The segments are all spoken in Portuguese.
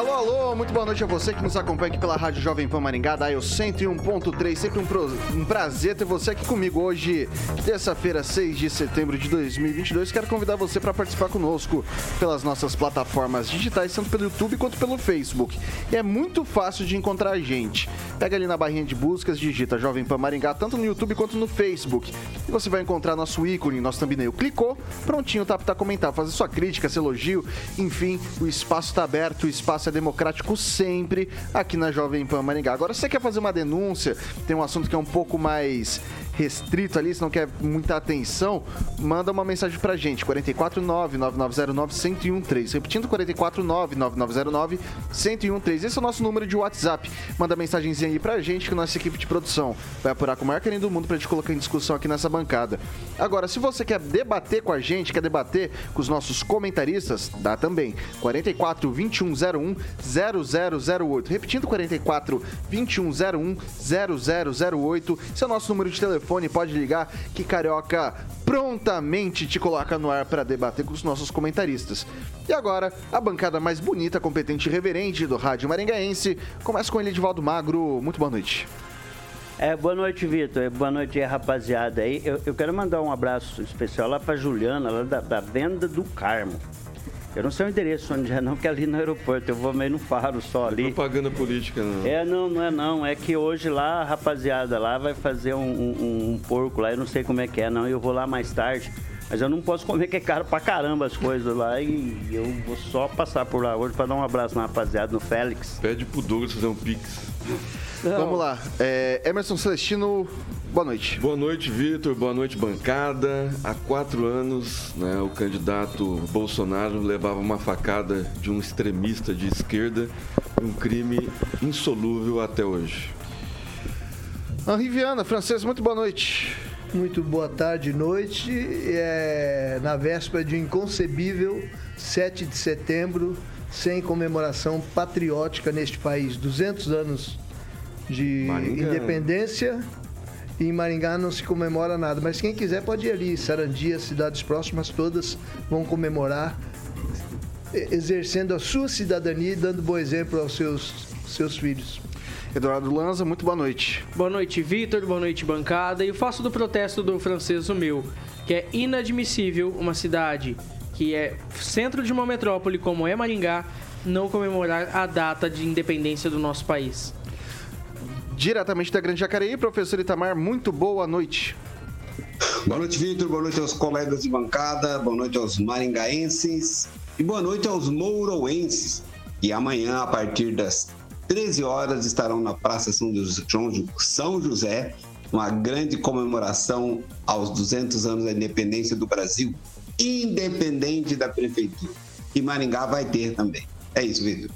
Alô, alô, muito boa noite a você que nos acompanha aqui pela Rádio Jovem Pan Maringá, da 101.3. Sempre um, pro, um, prazer ter você aqui comigo hoje, terça-feira, 6 de setembro de 2022. Quero convidar você para participar conosco pelas nossas plataformas digitais, tanto pelo YouTube quanto pelo Facebook. E é muito fácil de encontrar a gente. Pega ali na barrinha de buscas, digita Jovem Pan Maringá, tanto no YouTube quanto no Facebook. E você vai encontrar nosso ícone, nosso thumbnail. Clicou, prontinho, tá para comentar, fazer sua crítica, seu elogio, enfim, o espaço está aberto, o espaço é democrático sempre aqui na Jovem Pan Maringá. Agora, se você quer fazer uma denúncia, tem um assunto que é um pouco mais restrito ali, se não quer muita atenção, manda uma mensagem pra gente, 449-9909-1013. Repetindo, 449-9909-1013. Esse é o nosso número de WhatsApp. Manda mensagenzinha aí pra gente que nossa equipe de produção vai apurar com o maior carinho do mundo pra gente colocar em discussão aqui nessa bancada. Agora, se você quer debater com a gente, quer debater com os nossos comentaristas, dá também. 44 2101 0008. Repetindo, 44 2101 0008. Esse é o nosso número de telefone telefone, pode ligar que Carioca prontamente te coloca no ar para debater com os nossos comentaristas. E agora, a bancada mais bonita, competente e reverente do Rádio Maringaense começa com ele, Edivaldo Magro. Muito boa noite. É, boa noite, Vitor. Boa noite, rapaziada. Eu, eu, quero mandar um abraço especial lá para Juliana, lá da, da Venda do Carmo. Eu não sei o endereço onde é não, que é ali no aeroporto. Eu vou meio no faro só ali. Propaganda política, não. É, não, não é não. É que hoje lá, a rapaziada lá vai fazer um, um, um porco lá. Eu não sei como é que é, não. Eu vou lá mais tarde. Mas eu não posso comer que é caro pra caramba as coisas lá. E eu vou só passar por lá hoje pra dar um abraço na rapaziada, no Félix. Pede pro Douglas fazer um pix. Não. Vamos lá. É, Emerson Celestino, boa noite. Boa noite, Vitor. Boa noite, bancada. Há quatro anos, né, o candidato Bolsonaro levava uma facada de um extremista de esquerda. Um crime insolúvel até hoje. Henri Viana, francês, muito boa noite. Muito boa tarde, noite. É, na véspera de um inconcebível 7 de setembro, sem comemoração patriótica neste país. 200 anos de Maringá. independência e em Maringá não se comemora nada. Mas quem quiser pode ir ali. Sarandia, cidades próximas todas vão comemorar, exercendo a sua cidadania e dando bom exemplo aos seus, seus filhos. Eduardo Lanza, muito boa noite. Boa noite, Vitor. Boa noite, bancada. E eu faço do protesto do francês o meu, que é inadmissível uma cidade que é centro de uma metrópole como é Maringá não comemorar a data de independência do nosso país. Diretamente da Grande Jacareí, professor Itamar, muito boa noite. Boa noite, Vitor. Boa noite aos colegas de bancada. Boa noite aos maringaenses. E boa noite aos mouroenses. E amanhã, a partir das 13 horas, estarão na Praça São José uma grande comemoração aos 200 anos da independência do Brasil independente da prefeitura. E Maringá vai ter também. É isso, Vitor.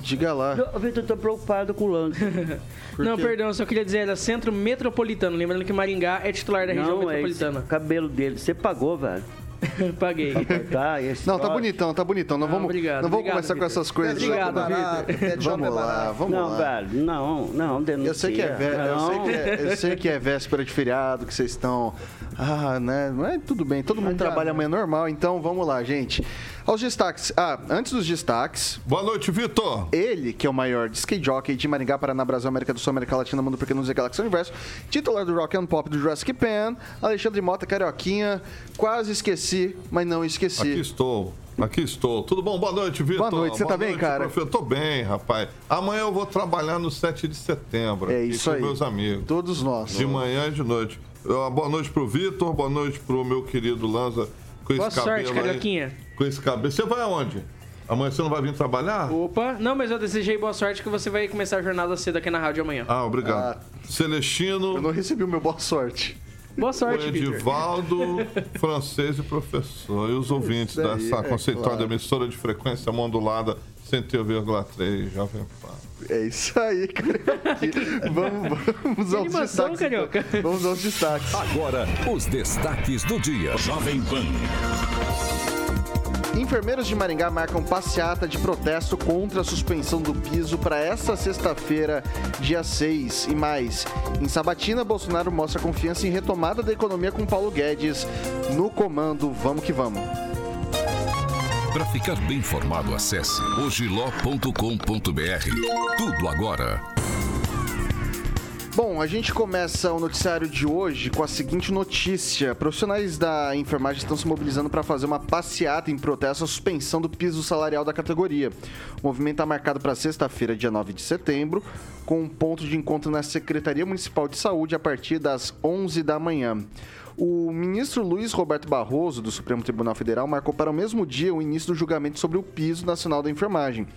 Diga lá. Vitor, tô preocupado com o lance. Não, perdão, só queria dizer, era centro metropolitano. Lembrando que Maringá é titular da região Não, é metropolitana. É cabelo dele, você pagou, velho. Paguei. Tá, não, tá bonitão, tá bonitão. Não, não vamos, obrigado, não vamos obrigado, começar Victor. com essas coisas. Obrigado, Vitor. Vamos lá, vamos não, lá. Velho, não, não, denuncia. Eu sei que é, vé... eu sei que é, eu sei que é véspera de feriado, que vocês estão ah, né? É tudo bem, todo mundo trabalha amanhã normal, então vamos lá, gente. Aos destaques. Ah, antes dos destaques. Boa noite, Vitor. Ele, que é o maior de skate jockey de Maringá, Paraná, Brasil, América do Sul, América Latina, Mundo Porque Nos Galáxia Universo, titular do Rock and Pop do Jurassic Pan, Alexandre Mota, Carioquinha. Quase esqueci, mas não esqueci. Aqui estou. Aqui estou. Tudo bom? Boa noite, Vitor. Boa noite. Você Boa tá bem, noite, cara? Profe. Eu tô bem, rapaz. Amanhã eu vou trabalhar no 7 de setembro. É aqui isso com aí. meus amigos. Todos nós. De manhã e de noite. Boa noite pro Vitor, boa noite pro meu querido Lanza com Boa esse sorte, cabelo Carioquinha. aí. Com esse cabelo. Você vai aonde? Amanhã você não vai vir trabalhar? Opa, não, mas eu desejei boa sorte que você vai começar a jornada cedo aqui na rádio amanhã. Ah, obrigado. Ah. Celestino. Eu não recebi o meu boa sorte. Boa O sorte, Vitor. Edivaldo, francês e professor. E os ouvintes aí, dessa é conceituada claro. emissora de frequência modulada 101,3 Jovem Pan. É isso aí, cara. vamos, vamos aos animação, destaques. Carioca. então. Vamos aos destaques. Agora, os destaques do dia. Jovem Pan. Enfermeiros de Maringá marcam passeata de protesto contra a suspensão do piso para esta sexta-feira, dia 6. E mais, em Sabatina, Bolsonaro mostra confiança em retomada da economia com Paulo Guedes no comando. Vamos que vamos. Para ficar bem informado, acesse ogiló.com.br. Tudo agora. Bom, a gente começa o noticiário de hoje com a seguinte notícia. Profissionais da enfermagem estão se mobilizando para fazer uma passeata em protesto à suspensão do piso salarial da categoria. O movimento está marcado para sexta-feira, dia 9 de setembro, com um ponto de encontro na Secretaria Municipal de Saúde a partir das 11 da manhã. O ministro Luiz Roberto Barroso, do Supremo Tribunal Federal, marcou para o mesmo dia o início do julgamento sobre o piso nacional da enfermagem.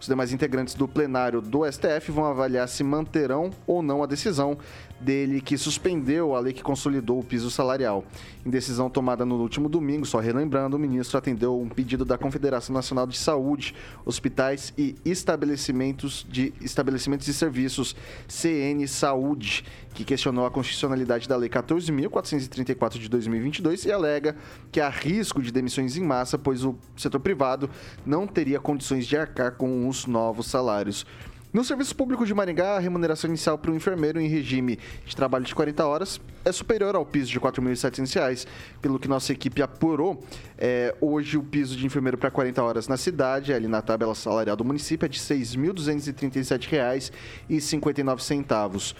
Os demais integrantes do plenário do STF vão avaliar se manterão ou não a decisão dele que suspendeu a lei que consolidou o piso salarial. Em decisão tomada no último domingo, só relembrando, o ministro atendeu um pedido da Confederação Nacional de Saúde, Hospitais e Estabelecimentos de Estabelecimentos e Serviços, CN Saúde, que questionou a constitucionalidade da Lei 14.434 de 2022 e alega que há risco de demissões em massa, pois o setor privado não teria condições de arcar com os novos salários. No serviço público de Maringá, a remuneração inicial para o enfermeiro em regime de trabalho de 40 horas é superior ao piso de 4.700 reais. Pelo que nossa equipe apurou, é, hoje o piso de enfermeiro para 40 horas na cidade, ali na tabela salarial do município, é de R$ 6.237,59.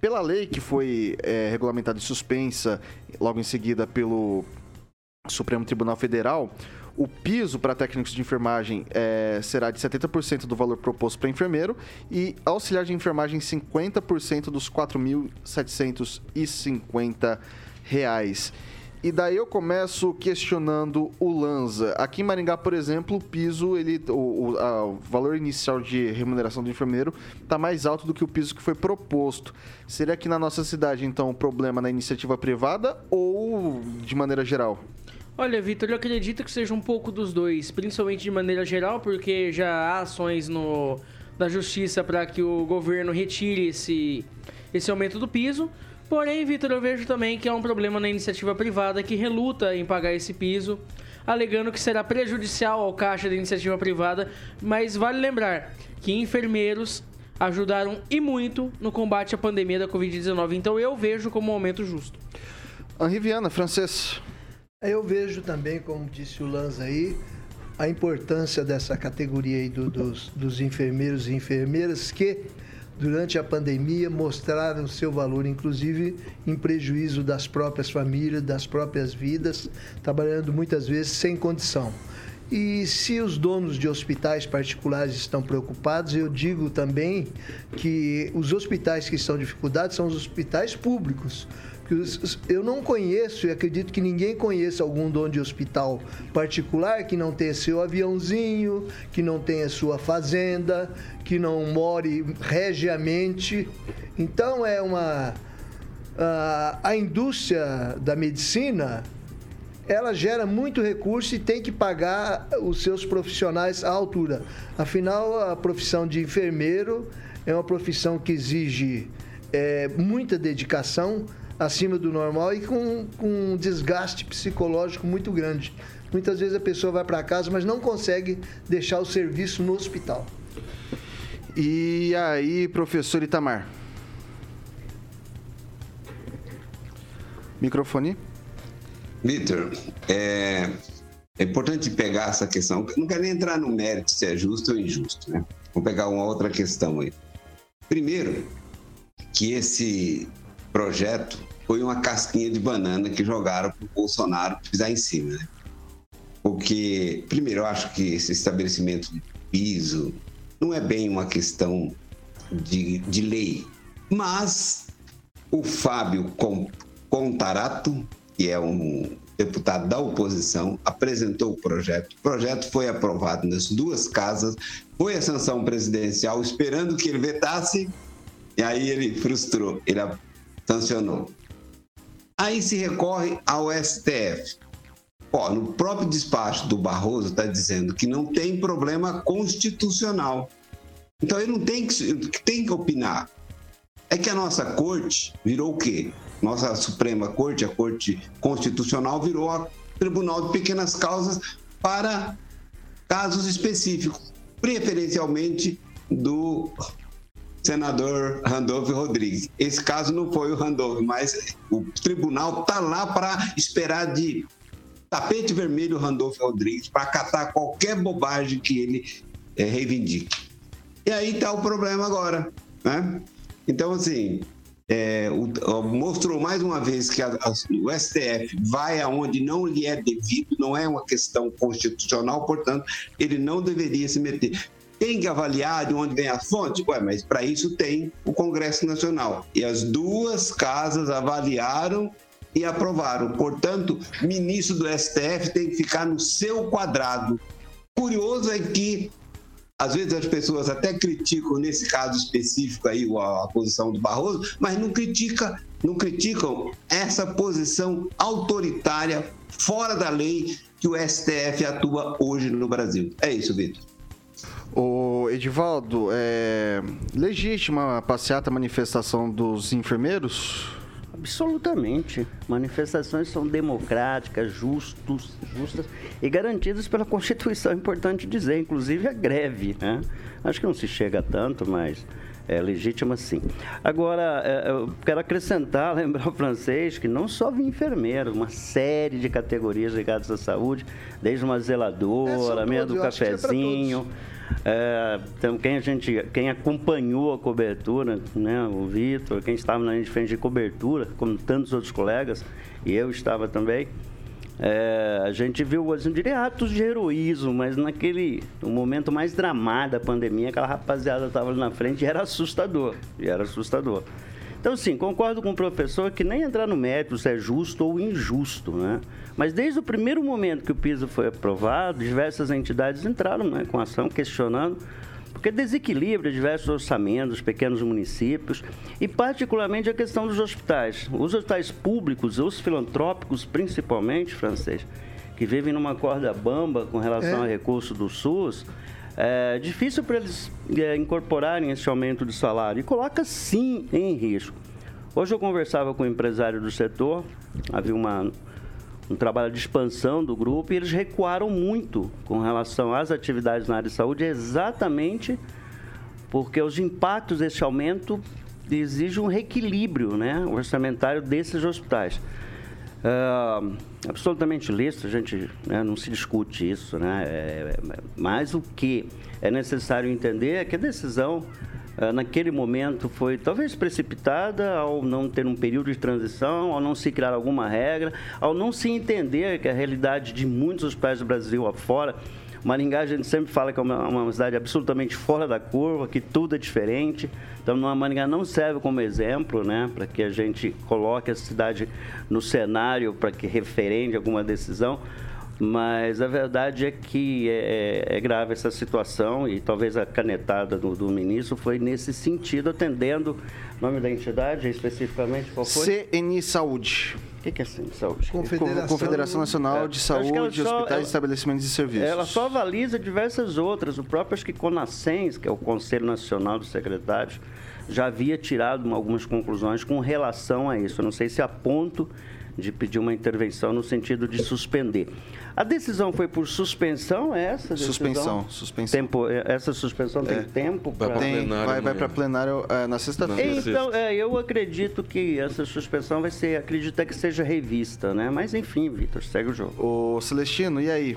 Pela lei que foi é, regulamentada e suspensa logo em seguida pelo Supremo Tribunal Federal, o piso para técnicos de enfermagem é, será de 70% do valor proposto para enfermeiro e auxiliar de enfermagem 50% dos 4.750 reais. E daí eu começo questionando o Lanza. Aqui em Maringá, por exemplo, o piso, ele, o, o- a- o valor inicial de remuneração do enfermeiro está mais alto do que o piso que foi proposto. Seria que na nossa cidade, então, o problema na iniciativa privada ou de maneira geral? Olha, Vitor, eu acredito que seja um pouco dos dois, principalmente de maneira geral, porque já há ações no, na justiça para que o governo retire esse, esse aumento do piso. Porém, Vitor, eu vejo também que há um problema na iniciativa privada que reluta em pagar esse piso, alegando que será prejudicial ao caixa da iniciativa privada. Mas vale lembrar que enfermeiros ajudaram e muito no combate à pandemia da Covid-19. Então eu vejo como um aumento justo. Henri Viana, francês. Eu vejo também, como disse o Lanza aí, a importância dessa categoria aí do- dos, dos enfermeiros e enfermeiras que, durante a pandemia, mostraram seu valor, inclusive em prejuízo das próprias famílias, das próprias vidas, trabalhando muitas vezes sem condição. E se os donos de hospitais particulares estão preocupados, eu digo também que os hospitais que estão em dificuldade são os hospitais públicos. Eu não conheço e acredito que ninguém conheça algum dono de hospital particular que não tenha seu aviãozinho, que não tenha sua fazenda, que não more regiamente. Então é uma. a indústria da medicina ela gera muito recurso e tem que pagar os seus profissionais à altura. Afinal, a profissão de enfermeiro é uma profissão que exige é, muita dedicação acima do normal e com, com um desgaste psicológico muito grande. Muitas vezes a pessoa vai para casa, mas não consegue deixar o serviço no hospital. E aí, professor Itamar? Microfone. Vitor, é, é importante pegar essa questão. Não quero nem entrar no mérito se é justo ou injusto, né? Vou pegar uma outra questão aí. Primeiro, que esse projeto foi uma casquinha de banana que jogaram para o Bolsonaro pisar em cima, né? Porque, primeiro, eu acho que esse estabelecimento de piso não é bem uma questão de, de lei, mas o Fábio Contarato, que é um deputado da oposição, apresentou o projeto. O projeto foi aprovado nas duas casas, foi a sanção presidencial, esperando que ele vetasse, e aí ele frustrou, ele sancionou. Aí se recorre ao STF. Ó, no próprio despacho do Barroso está dizendo que não tem problema constitucional. Então ele não tem que, tem que opinar. É que a nossa corte virou o quê? Nossa Suprema Corte, a Corte Constitucional, virou a Tribunal de Pequenas Causas para casos específicos, preferencialmente do senador Randolph Rodrigues. Esse caso não foi o Randolph, mas o tribunal está lá para esperar de tapete vermelho o Randolph Rodrigues para acatar qualquer bobagem que ele é, reivindique. E aí está o problema agora, né? Então, assim, é, o, mostrou mais uma vez que a, a, o STF vai aonde não lhe é devido, não é uma questão constitucional, portanto, ele não deveria se meter. Tem que avaliar de onde vem a fonte? Ué, mas para isso tem o Congresso Nacional. E as duas casas avaliaram e aprovaram. Portanto, ministro do STF tem que ficar no seu quadrado. Curioso é que às vezes as pessoas até criticam nesse caso específico aí a, posição do Barroso, mas não critica, não criticam essa posição autoritária fora da lei que o STF atua hoje no Brasil. É isso, Vitor. O Edivaldo, é legítima a passeata manifestação dos enfermeiros? Absolutamente. Manifestações são democráticas, justos, justas e garantidas pela Constituição, é importante dizer, inclusive a greve. Né? Acho que não se chega tanto, mas é legítima sim. Agora, é, eu quero acrescentar, lembrar o francês, que não só vi enfermeiro, uma série de categorias ligadas à saúde, desde uma zeladora, é, meia do cafezinho. É, então, quem, a gente, quem acompanhou a cobertura, né, o Vitor, quem estava na linha de frente de cobertura, como tantos outros colegas, e eu estava também, é, a gente viu, assim, diria atos de heroísmo, mas naquele no momento mais dramático da pandemia, aquela rapaziada estava ali na frente e era assustador, e era assustador. Então, sim, concordo com o professor que nem entrar no mérito se é justo ou injusto, né? Mas desde o primeiro momento que o piso foi aprovado, diversas entidades entraram né, com ação questionando porque desequilibra diversos orçamentos, pequenos municípios e particularmente a questão dos hospitais. Os hospitais públicos, os filantrópicos principalmente, francês, que vivem numa corda bamba com relação é. a recurso do SUS, é difícil para eles é, incorporarem esse aumento de salário e coloca sim em risco. Hoje eu conversava com um empresário do setor, havia uma, um trabalho de expansão do grupo e eles recuaram muito com relação às atividades na área de saúde, exatamente porque os impactos desse aumento exigem um reequilíbrio né, orçamentário desses hospitais. Uh, absolutamente lícito, a gente né, não se discute isso, né? É, é, mas o que é necessário entender é que a decisão naquele momento foi talvez precipitada ao não ter um período de transição, ao não se criar alguma regra, ao não se entender que a realidade de muitos hospitais do Brasil afora Maringá a gente sempre fala que é uma, uma, cidade absolutamente fora da curva, que tudo é diferente. Então, Maringá não serve como exemplo, né, para que a gente coloque a cidade no cenário para que referende alguma decisão. Mas a verdade é que é, é, é, grave essa situação e talvez a canetada do, do ministro foi nesse sentido, atendendo o nome da entidade especificamente qual foi? CNI Saúde. O que, é CNI Saúde? Confederação, Confederação Nacional é. de Saúde, só, Hospitais, ela, Estabelecimentos e Serviços. Ela só avaliza diversas outras. O próprio, acho que CONASENS, que é o Conselho Nacional dos Secretários, já havia tirado algumas conclusões com relação a isso. Eu não sei se a ponto de pedir uma intervenção no sentido de suspender. A decisão foi por suspensão, é essa decisão? Suspensão, suspensão. Tempo, é, essa suspensão tem é. tempo? Vai para plenário. Vai, vai para plenário é, na sexta-feira. Então, é, eu acredito que essa suspensão vai ser, acredito que seja revista, né? Mas enfim, Vitor, segue o jogo. O Celestino, e aí?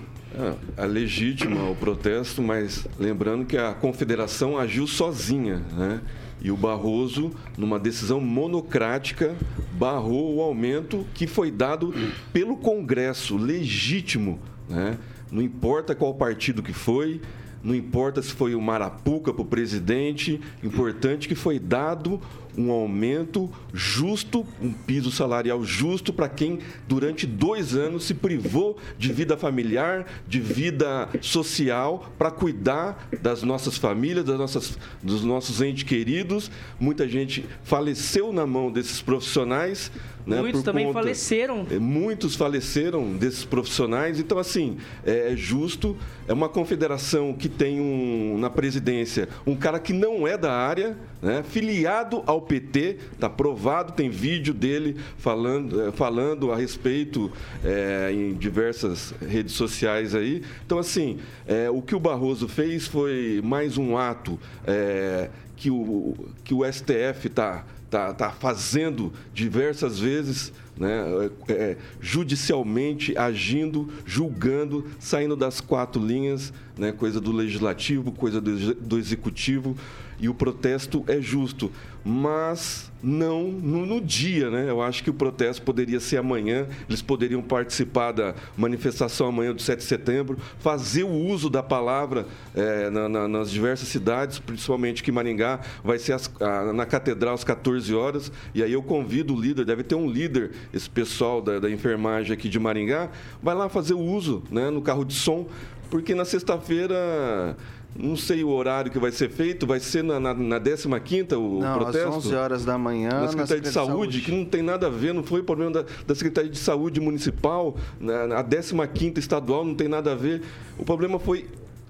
É, é legítima o protesto, mas lembrando que a confederação agiu sozinha, né? E o Barroso, numa decisão monocrática, barrou o aumento que foi dado pelo Congresso, legítimo. Né? Não importa qual partido que foi, não importa se foi o Marapuca para o presidente, importante que foi dado um aumento justo, um piso salarial justo para quem durante dois anos se privou de vida familiar, de vida social, para cuidar das nossas famílias, das nossas, dos nossos entes queridos. Muita gente faleceu na mão desses profissionais. Né, Muitos também conta, faleceram. É, muitos faleceram desses profissionais. Então, assim, é, é justo. É uma confederação que tem um, na presidência um cara que não é da área, né, filiado ao PT, está provado, tem vídeo dele falando, é, falando a respeito é, em diversas redes sociais aí. Então, assim, é, o que o Barroso fez foi mais um ato é, que, o, que o STF está tá, tá fazendo diversas vezes, né, é, é, judicialmente agindo, julgando, saindo das quatro linhas, né, coisa do legislativo, coisa do, do executivo, e o protesto é justo mas não no, no, dia, né? Eu acho que o protesto poderia ser amanhã, eles poderiam participar da manifestação amanhã do 7 de setembro, fazer o uso da palavra é, na, na, nas diversas cidades, principalmente que Maringá vai ser as, a, na Catedral às 14 horas, e aí eu convido o líder, deve ter um líder, esse pessoal da, da enfermagem aqui de Maringá, vai lá fazer o uso né, no carro de som, porque na sexta-feira não sei o horário que vai ser feito, vai ser na, na, na 15 o não, protesto? às 11 horas da manhã. Na Secretaria, na de, Saúde, de, Saúde, que não tem nada a ver, não foi problema da, da Secretaria de Saúde Municipal, na, a 15 estadual não tem nada a ver. O problema foi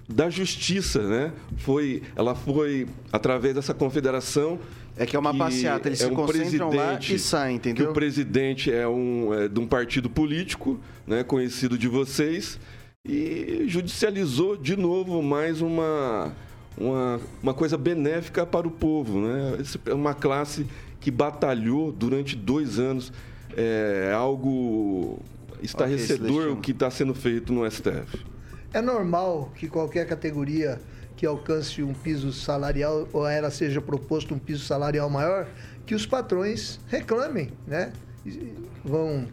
da Justiça, né? Foi, ela foi através dessa confederação é que é uma passeata, eles é se um concentram lá e saem, entendeu? Que o presidente é, um, é de um partido político, né, conhecido de vocês, e judicializou de novo mais uma, uma, uma coisa benéfica para o povo. Né? É uma classe que batalhou durante dois anos. É algo estarrecedor okay, o que está sendo feito no STF. É normal que qualquer categoria que alcance um piso salarial ou ela seja proposto um piso salarial maior, que os patrões reclamem, né? Vão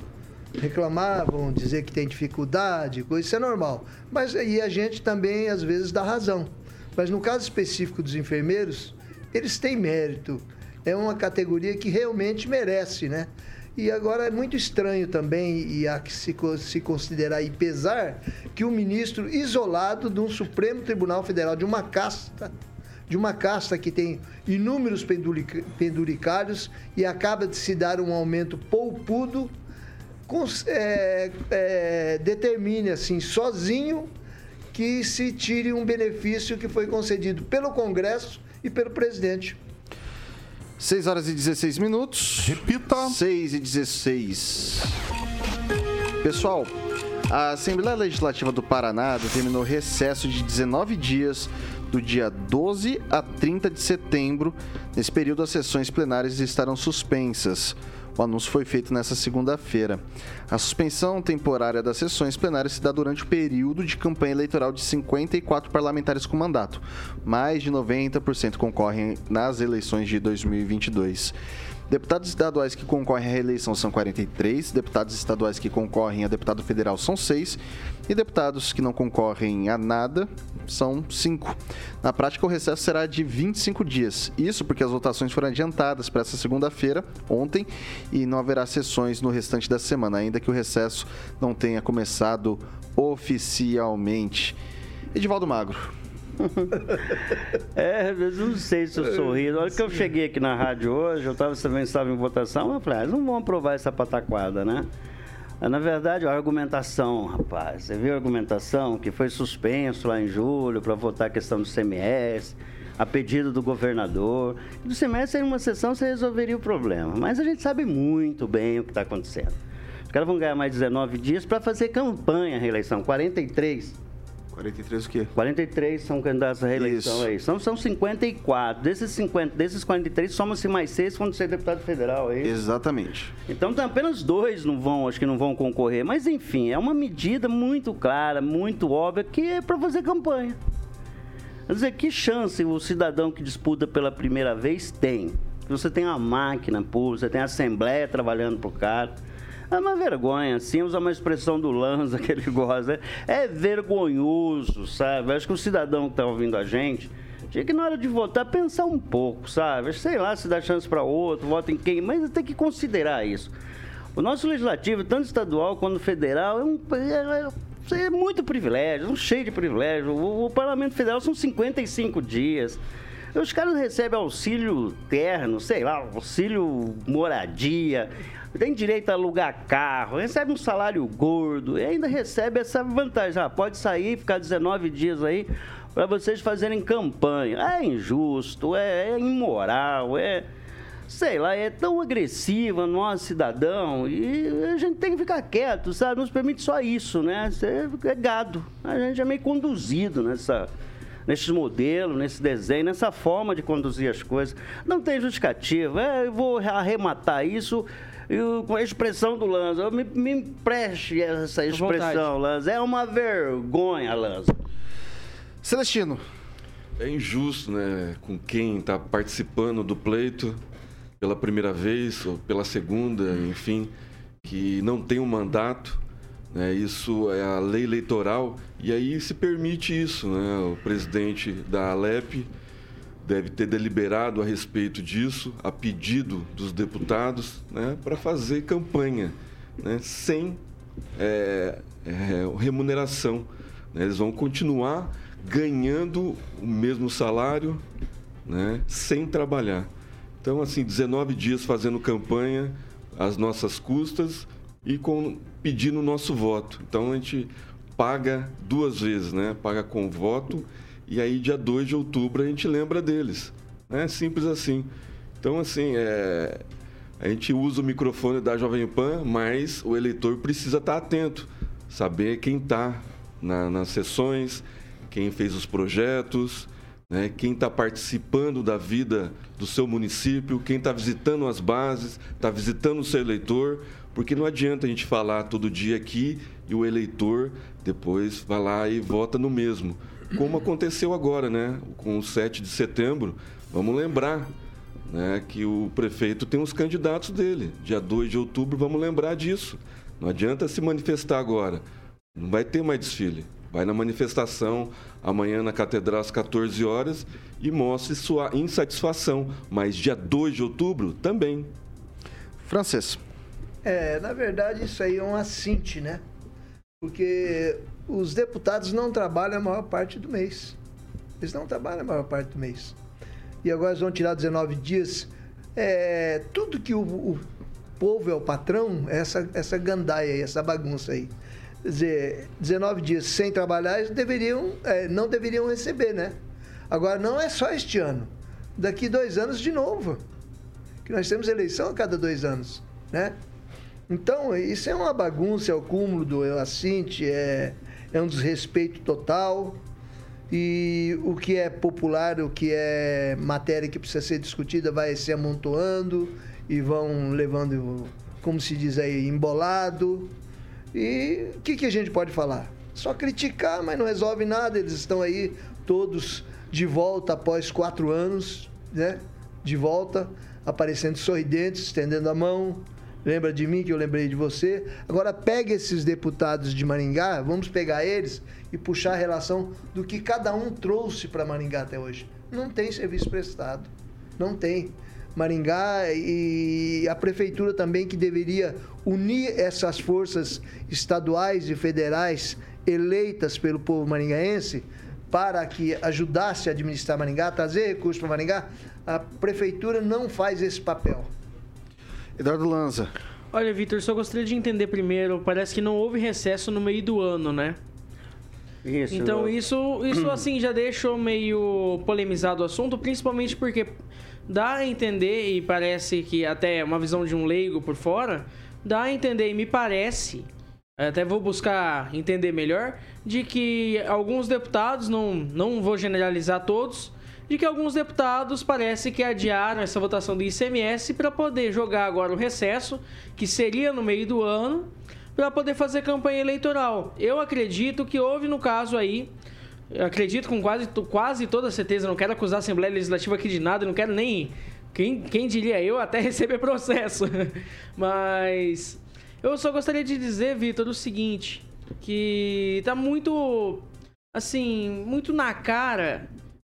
reclamar, vão dizer que tem dificuldade, coisa, isso é normal. Mas aí a gente também, às vezes, dá razão. Mas no caso específico dos enfermeiros, eles têm mérito. É uma categoria que realmente merece, né? E agora é muito estranho também, e há que se, se considerar e pesar, que um ministro isolado de um Supremo Tribunal Federal, de uma casta, de uma casta que tem inúmeros penduricários e acaba de se dar um aumento poupudo é, é, determine assim sozinho que se tire um benefício que foi concedido pelo Congresso e pelo presidente. 6 horas e 16 minutos. Repita. 6 e 16. Pessoal, a Assembleia Legislativa do Paraná determinou recesso de 19 dias do dia 12 a 30 de setembro. Nesse período, as sessões plenárias estarão suspensas. O anúncio foi feito nesta segunda-feira. A suspensão temporária das sessões plenárias se dá durante o período de campanha eleitoral de 54 parlamentares com mandato. Mais de 90% concorrem nas eleições de 2022. Deputados estaduais que concorrem à reeleição são 43, deputados estaduais que concorrem a deputado federal são 6 e deputados que não concorrem a nada são 5. Na prática, o recesso será de 25 dias. Isso porque as votações foram adiantadas para essa segunda-feira, ontem, e não haverá sessões no restante da semana, ainda que o recesso não tenha começado oficialmente. Edivaldo Magro. é, eu não sei se eu sorri. Na hora que eu cheguei aqui na rádio hoje, eu estava também estava em votação, eu falei, ah, não vão aprovar essa pataquada, né? Na verdade, a argumentação, rapaz, você viu a argumentação que foi suspenso lá em julho para votar a questão do CMS, a pedido do governador. Do CMS, em uma sessão, você resolveria o problema. Mas a gente sabe muito bem o que está acontecendo. Os caras vão ganhar mais 19 dias para fazer campanha à reeleição, 43 43 o quê? 43 são candidatos à reeleição Isso. aí. São, são 54. Desses, 50, desses 43, soma-se mais seis quando ser deputado federal aí. Exatamente. Então apenas dois não vão, acho que não vão concorrer. Mas enfim, é uma medida muito clara, muito óbvia, que é para fazer campanha. Quer dizer, que chance o cidadão que disputa pela primeira vez tem? Você tem uma máquina pública, você tem a Assembleia trabalhando para o cara. É uma vergonha, assim, usar uma expressão do Lanza que ele gosta. É vergonhoso, sabe? Acho que o cidadão que está ouvindo a gente tinha que, na hora de votar, pensar um pouco, sabe? Sei lá, se dá chance para outro, vota em quem, mas tem que considerar isso. O nosso legislativo, tanto estadual quanto federal, é, um, é, é muito privilégio, um cheio de privilégio. O, o Parlamento Federal são 55 dias. Os caras recebem auxílio terno, sei lá, auxílio moradia, tem direito a alugar carro, recebe um salário gordo e ainda recebe essa vantagem. Ah, pode sair, ficar 19 dias aí para vocês fazerem campanha. É injusto, é, é imoral, é sei lá, é tão agressiva nós, cidadão, e a gente tem que ficar quieto, sabe? Nos permite só isso, né? É gado. A gente é meio conduzido nessa, nesses modelos, nesse desenho, nessa forma de conduzir as coisas. Não tem justificativa. É, eu vou arrematar isso com a expressão do Lanza. Me, me empreste essa expressão, Lanza. É uma vergonha, Lanza. Celestino. É injusto, né? Com quem está participando do pleito pela primeira vez ou pela segunda, enfim, que não tem um mandato. Né? Isso é a lei eleitoral e aí se permite isso. Né? O presidente da Alep deve ter deliberado a respeito disso, a pedido dos deputados, né? para fazer campanha né? sem é, é, remuneração. Né? Eles vão continuar ganhando o mesmo salário né? sem trabalhar. Então, assim, 19 dias fazendo campanha às nossas custas e com, pedindo o nosso voto. Então, a gente paga duas vezes, né? Paga com voto e aí, dia 2 de outubro, a gente lembra deles. É simples assim. Então, assim, é... a gente usa o microfone da Jovem Pan, mas o eleitor precisa estar atento, saber quem está na, nas sessões, quem fez os projetos, né? quem está participando da vida do seu município, quem está visitando as bases, está visitando o seu eleitor, porque não adianta a gente falar todo dia aqui e o eleitor depois vai lá e vota no mesmo. Como aconteceu agora, né? Com o 7 de setembro, vamos lembrar né, que o prefeito tem os candidatos dele. Dia 2 de outubro, vamos lembrar disso. Não adianta se manifestar agora. Não vai ter mais desfile. Vai na manifestação amanhã na Catedral às 14 horas e mostre sua insatisfação. Mas dia 2 de outubro também. Francês. É, na verdade, isso aí é um assinte, né? Porque os deputados não trabalham a maior parte do mês. Eles não trabalham a maior parte do mês. E agora eles vão tirar 19 dias. É, tudo que o, o povo é o patrão, essa, essa gandaia aí, essa bagunça aí dizer, 19 dias sem trabalhar, eles deveriam, é, não deveriam receber, né? Agora, não é só este ano. Daqui dois anos de novo. Que nós temos eleição a cada dois anos, né? Então, isso é uma bagunça, é o cúmulo do assinte, é, é um desrespeito total. E o que é popular, o que é matéria que precisa ser discutida, vai se amontoando e vão levando, como se diz aí, embolado. E o que, que a gente pode falar? Só criticar, mas não resolve nada. Eles estão aí todos de volta após quatro anos, né? De volta, aparecendo sorridentes, estendendo a mão. Lembra de mim que eu lembrei de você? Agora pega esses deputados de Maringá, vamos pegar eles e puxar a relação do que cada um trouxe para Maringá até hoje. Não tem serviço prestado. Não tem. Maringá e a prefeitura também que deveria unir essas forças estaduais e federais eleitas pelo povo maringaense para que ajudasse a administrar Maringá, trazer recursos para Maringá, a prefeitura não faz esse papel. Eduardo Lanza. Olha, Vitor, só gostaria de entender primeiro, parece que não houve recesso no meio do ano, né? Isso. Então isso, isso assim já deixou meio polemizado o assunto, principalmente porque dá a entender, e parece que até uma visão de um leigo por fora, dá a entender, e me parece, até vou buscar entender melhor, de que alguns deputados, não, não vou generalizar todos, de que alguns deputados parece que adiaram essa votação do ICMS para poder jogar agora o recesso, que seria no meio do ano, para poder fazer campanha eleitoral. Eu acredito que houve no caso aí acredito com quase, quase toda certeza, não quero acusar a Assembleia Legislativa aqui de nada, não quero nem. Quem, quem diria eu até receber processo. Mas Eu só gostaria de dizer, Vitor, o seguinte, que tá muito, assim, muito na cara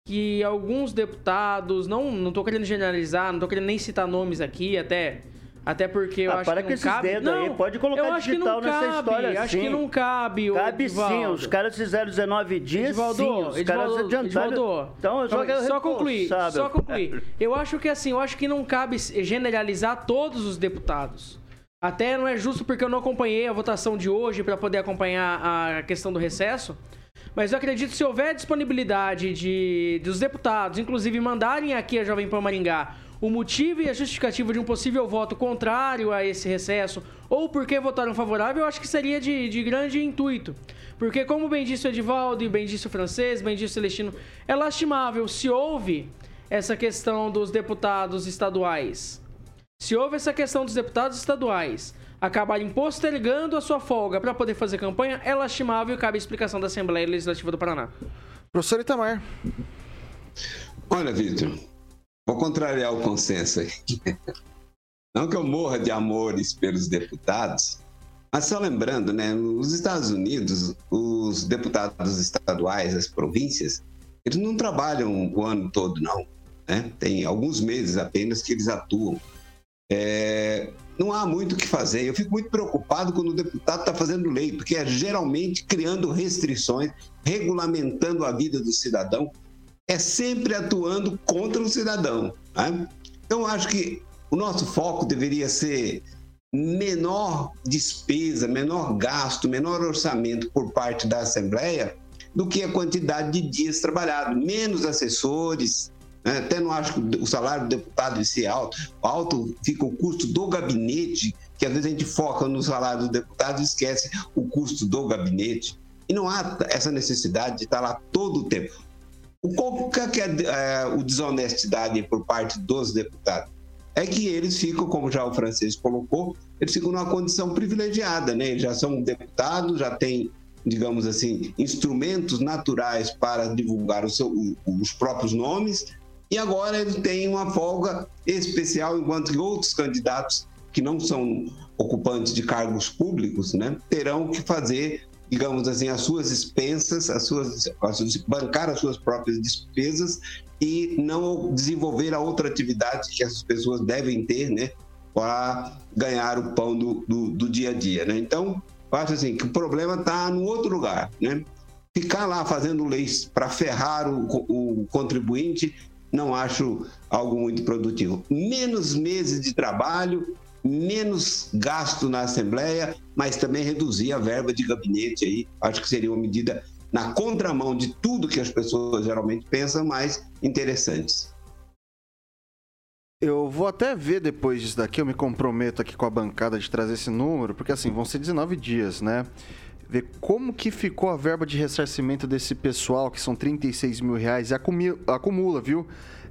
que alguns deputados, não, não tô querendo generalizar, não tô querendo nem citar nomes aqui, até até porque eu Ah, acho para que com não esses cabe. dedos não, aí, pode colocar eu acho que digital não nessa cabe, história, Acho sim. que não cabe, Cabe sim, os caras fizeram 19 dias, Edivaldo, sim, os caras Edivaldo, adiantaram. Edivaldo, então, eu só quero só concluir, só concluir. Eu acho que assim, eu acho que não cabe generalizar todos os deputados. Até não é justo porque eu não acompanhei a votação de hoje para poder acompanhar a questão do recesso. Mas eu acredito que se houver disponibilidade de, dos deputados, inclusive mandarem aqui a Jovem Pan Maringá o motivo e a justificativa de um possível voto contrário a esse recesso, ou porque votaram favorável, eu acho que seria de, de grande intuito. Porque, como bem disse o Edivaldo, e bem disse o francês, bem disse o Celestino, é lastimável se houve essa questão dos deputados estaduais. Se houve essa questão dos deputados estaduais acabarem postergando a sua folga para poder fazer campanha, é lastimável e cabe a explicação da Assembleia Legislativa do Paraná. Professor Itamar. Olha, Vitor, vou contrariar o consenso aí. Não que eu morra de amores pelos deputados, mas só lembrando, né, nos Estados Unidos, os deputados estaduais, as províncias, eles não trabalham o ano todo, não. Né? Tem alguns meses apenas que eles atuam. É, não há muito o que fazer. Eu fico muito preocupado quando o deputado está fazendo lei, porque é geralmente criando restrições, regulamentando a vida do cidadão, é sempre atuando contra o cidadão. Né? Então, acho que o nosso foco deveria ser menor despesa, menor gasto, menor orçamento por parte da Assembleia do que a quantidade de dias trabalhados, menos assessores. Né? Até não acho que o salário do deputado ser alto. Alto fica o custo do gabinete, que às vezes a gente foca no salário do deputado e esquece o custo do gabinete. E não há essa necessidade de estar lá todo o tempo. Qual que é é, o desonestidade por parte dos deputados? É que eles ficam, como já o francês colocou, eles ficam numa condição privilegiada, né? Eles já são deputados, já têm, digamos assim, instrumentos naturais para divulgar seu- os próprios nomes, e agora eles têm uma folga especial, enquanto que outros candidatos que não são ocupantes de cargos públicos, né, terão que fazer, digamos assim, as suas expensas, as suas, as bancar as suas próprias despesas e não desenvolver a outra atividade que essas pessoas devem ter, né, para ganhar o pão do, do, do dia a dia, né? Então, acho assim que o problema está no outro lugar, né? Ficar lá fazendo leis para ferrar o, o contribuinte não acho algo muito produtivo. Menos meses de trabalho, menos gasto na Assembleia, mas também reduzir a verba de gabinete aí. Acho que seria uma medida na contramão de tudo que as pessoas geralmente pensam, mas interessantes. Eu vou até ver depois disso daqui, eu me comprometo aqui com a bancada de trazer esse número, porque assim, vão ser 19 dias, né? Ver como que ficou a verba de ressarcimento desse pessoal, que são 36 mil reais, e acumi- acumula, viu?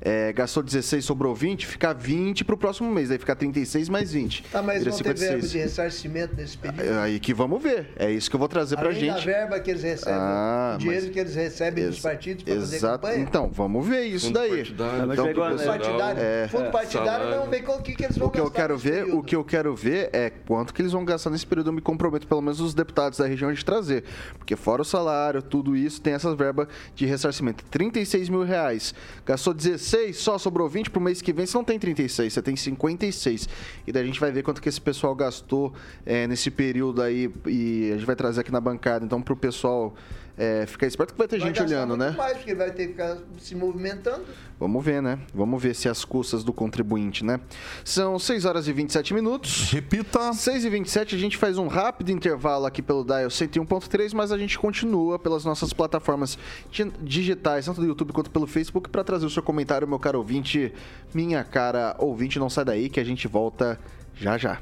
É, gastou 16, sobrou 20, fica 20 pro próximo mês, aí fica 36 mais 20. Tá, mas vão ter verba de ressarcimento nesse período? É Aí que vamos ver, é isso que eu vou trazer pra Além da gente. verba que eles recebem, Ah, o dinheiro mas- que eles recebem dos partidos para fazer Exato. campanha. Então, vamos ver isso Fundo daí. partidário. Então, a- Fundo partidário, É. fundo partidário salário. não vê com o que, que eles vão O que eu gastar quero ver, período. o que eu quero ver é quanto que eles vão gastar nesse período. Eu me comprometo, pelo menos, os deputados da região de trazer. Porque fora o salário, tudo isso, tem essas verbas de ressarcimento. 36 mil reais. Gastou 16, só sobrou 20 pro mês que vem. Você não tem 36, você tem 56. E daí a gente vai ver quanto que esse pessoal gastou é, nesse período aí. E a gente vai trazer aqui na bancada. Então, pro pessoal é, ficar esperto que vai ter Vai gente olhando, muito né? mais, porque vai ter que ficar se movimentando. Vamos ver, né? Vamos ver se as custas do contribuinte, né? São 6 horas e 27 minutos. Repita. 6 e 27 a gente faz um rápido intervalo aqui pelo Dial 101.3, mas a gente continua pelas nossas plataformas di- digitais, tanto do YouTube quanto pelo Facebook, para trazer o seu comentário, meu caro ouvinte, minha cara ouvinte. Não sai daí que a gente volta já já.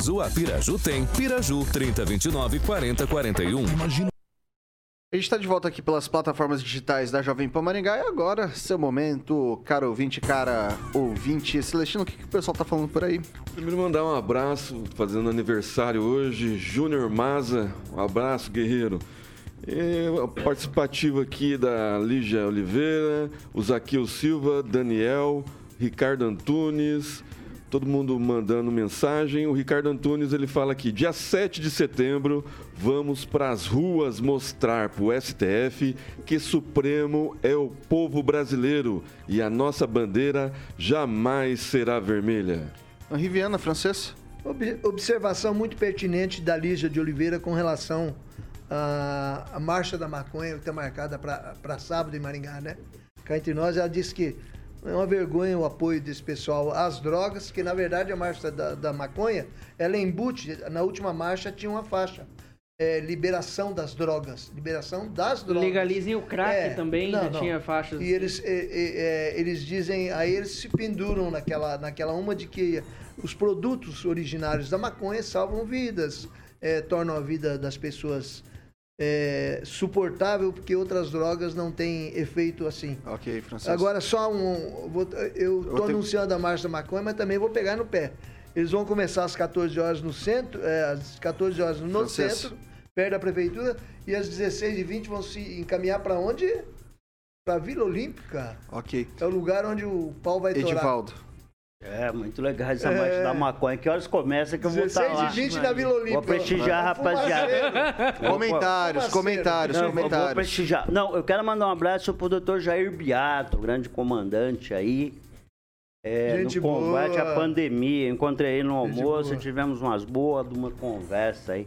a Piraju tem. Piraju 3029 4041. Imagina A gente está de volta aqui pelas plataformas digitais da Jovem Pan Maringá e agora, seu momento, cara ouvinte, cara ouvinte. Celestino, o que, que o pessoal tá falando por aí? Primeiro mandar um abraço, fazendo aniversário hoje, Júnior Maza, um abraço, guerreiro. E a participativa aqui da Lígia Oliveira, o Zaqueu Silva, Daniel, Ricardo Antunes, todo mundo mandando mensagem. O Ricardo Antunes ele fala aqui: dia 7 de setembro, vamos para as ruas mostrar para o STF que Supremo é o povo brasileiro e a nossa bandeira jamais será vermelha. Henri Viana, francês. Ob- Observação muito pertinente da Lígia de Oliveira com relação à, à Marcha da Maconha, que está marcada para sábado em Maringá, né? Cá entre nós, ela disse que é uma vergonha o apoio desse pessoal às drogas, que na verdade a Marcha da, da Maconha, ela embute, na última marcha tinha uma faixa. é, liberação das drogas. Liberação das drogas. Legalizem o crack É, também, não, já não. tinha faixas. E eles, é, é, é, eles dizem, aí eles se penduram naquela, naquela uma de que os produtos originários da maconha salvam vidas, é, tornam a vida das pessoas é, suportável, porque outras drogas não têm efeito assim. Ok, francês. Agora, só um. vou- eu estou anunciando a marcha da maconha, mas também vou pegar no pé. Eles vão começar às 14 horas no centro, é, às 14 horas no Francês. centro, perto da prefeitura, e às 16h20 vão se encaminhar para onde? Para Vila Olímpica. Ok. É o lugar onde o pau vai torar. Edivaldo. É, muito legal essa É. marcha da maconha. Que horas começa que eu vou estar 16 lá? e 20 na Vila Olímpica. Vou prestigiar, a rapaziada. Comentários, comentários, Não, eu vou comentários. prestigiar. Não, eu quero mandar um abraço pro doutor Jair Biato, grande comandante aí. É, Gente no combate boa. à pandemia. Encontrei ele no Gente almoço, boa. tivemos umas boas uma conversa aí.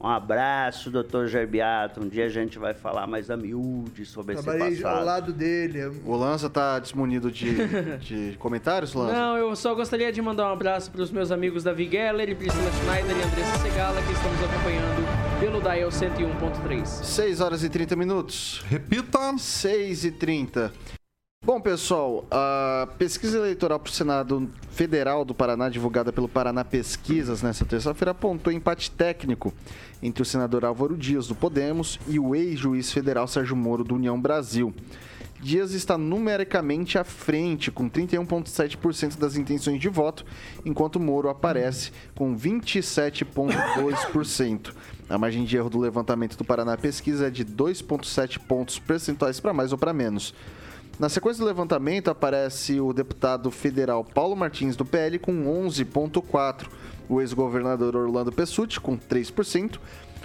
Um abraço, doutor Jair Biato. Um dia a gente vai falar mais a miúde sobre esse Trabalhei ao passado. lado dele. O Lanza tá desmunido de, de comentários, Lanza? Não, eu só gostaria de mandar um abraço para os meus amigos Davi Geller, Priscila Schneider e Andressa Segala, que estamos acompanhando pelo Dial 101.3. 6 horas e 30 minutos. Repita. 6 e 30. Bom, pessoal, a pesquisa eleitoral para o Senado Federal do Paraná, divulgada pelo Paraná Pesquisas nesta terça-feira, apontou empate técnico entre o senador Álvaro Dias, do Podemos, e o ex-juiz federal Sérgio Moro, do União Brasil. Dias está numericamente à frente, com 31,7% das intenções de voto, enquanto Moro aparece com 27,2%. A margem de erro do levantamento do Paraná Pesquisa é de 2,7 pontos percentuais para mais ou para menos. Na sequência do levantamento aparece o deputado federal Paulo Martins do PL com 11,4%, o ex-governador Orlando Pessutti com 3%,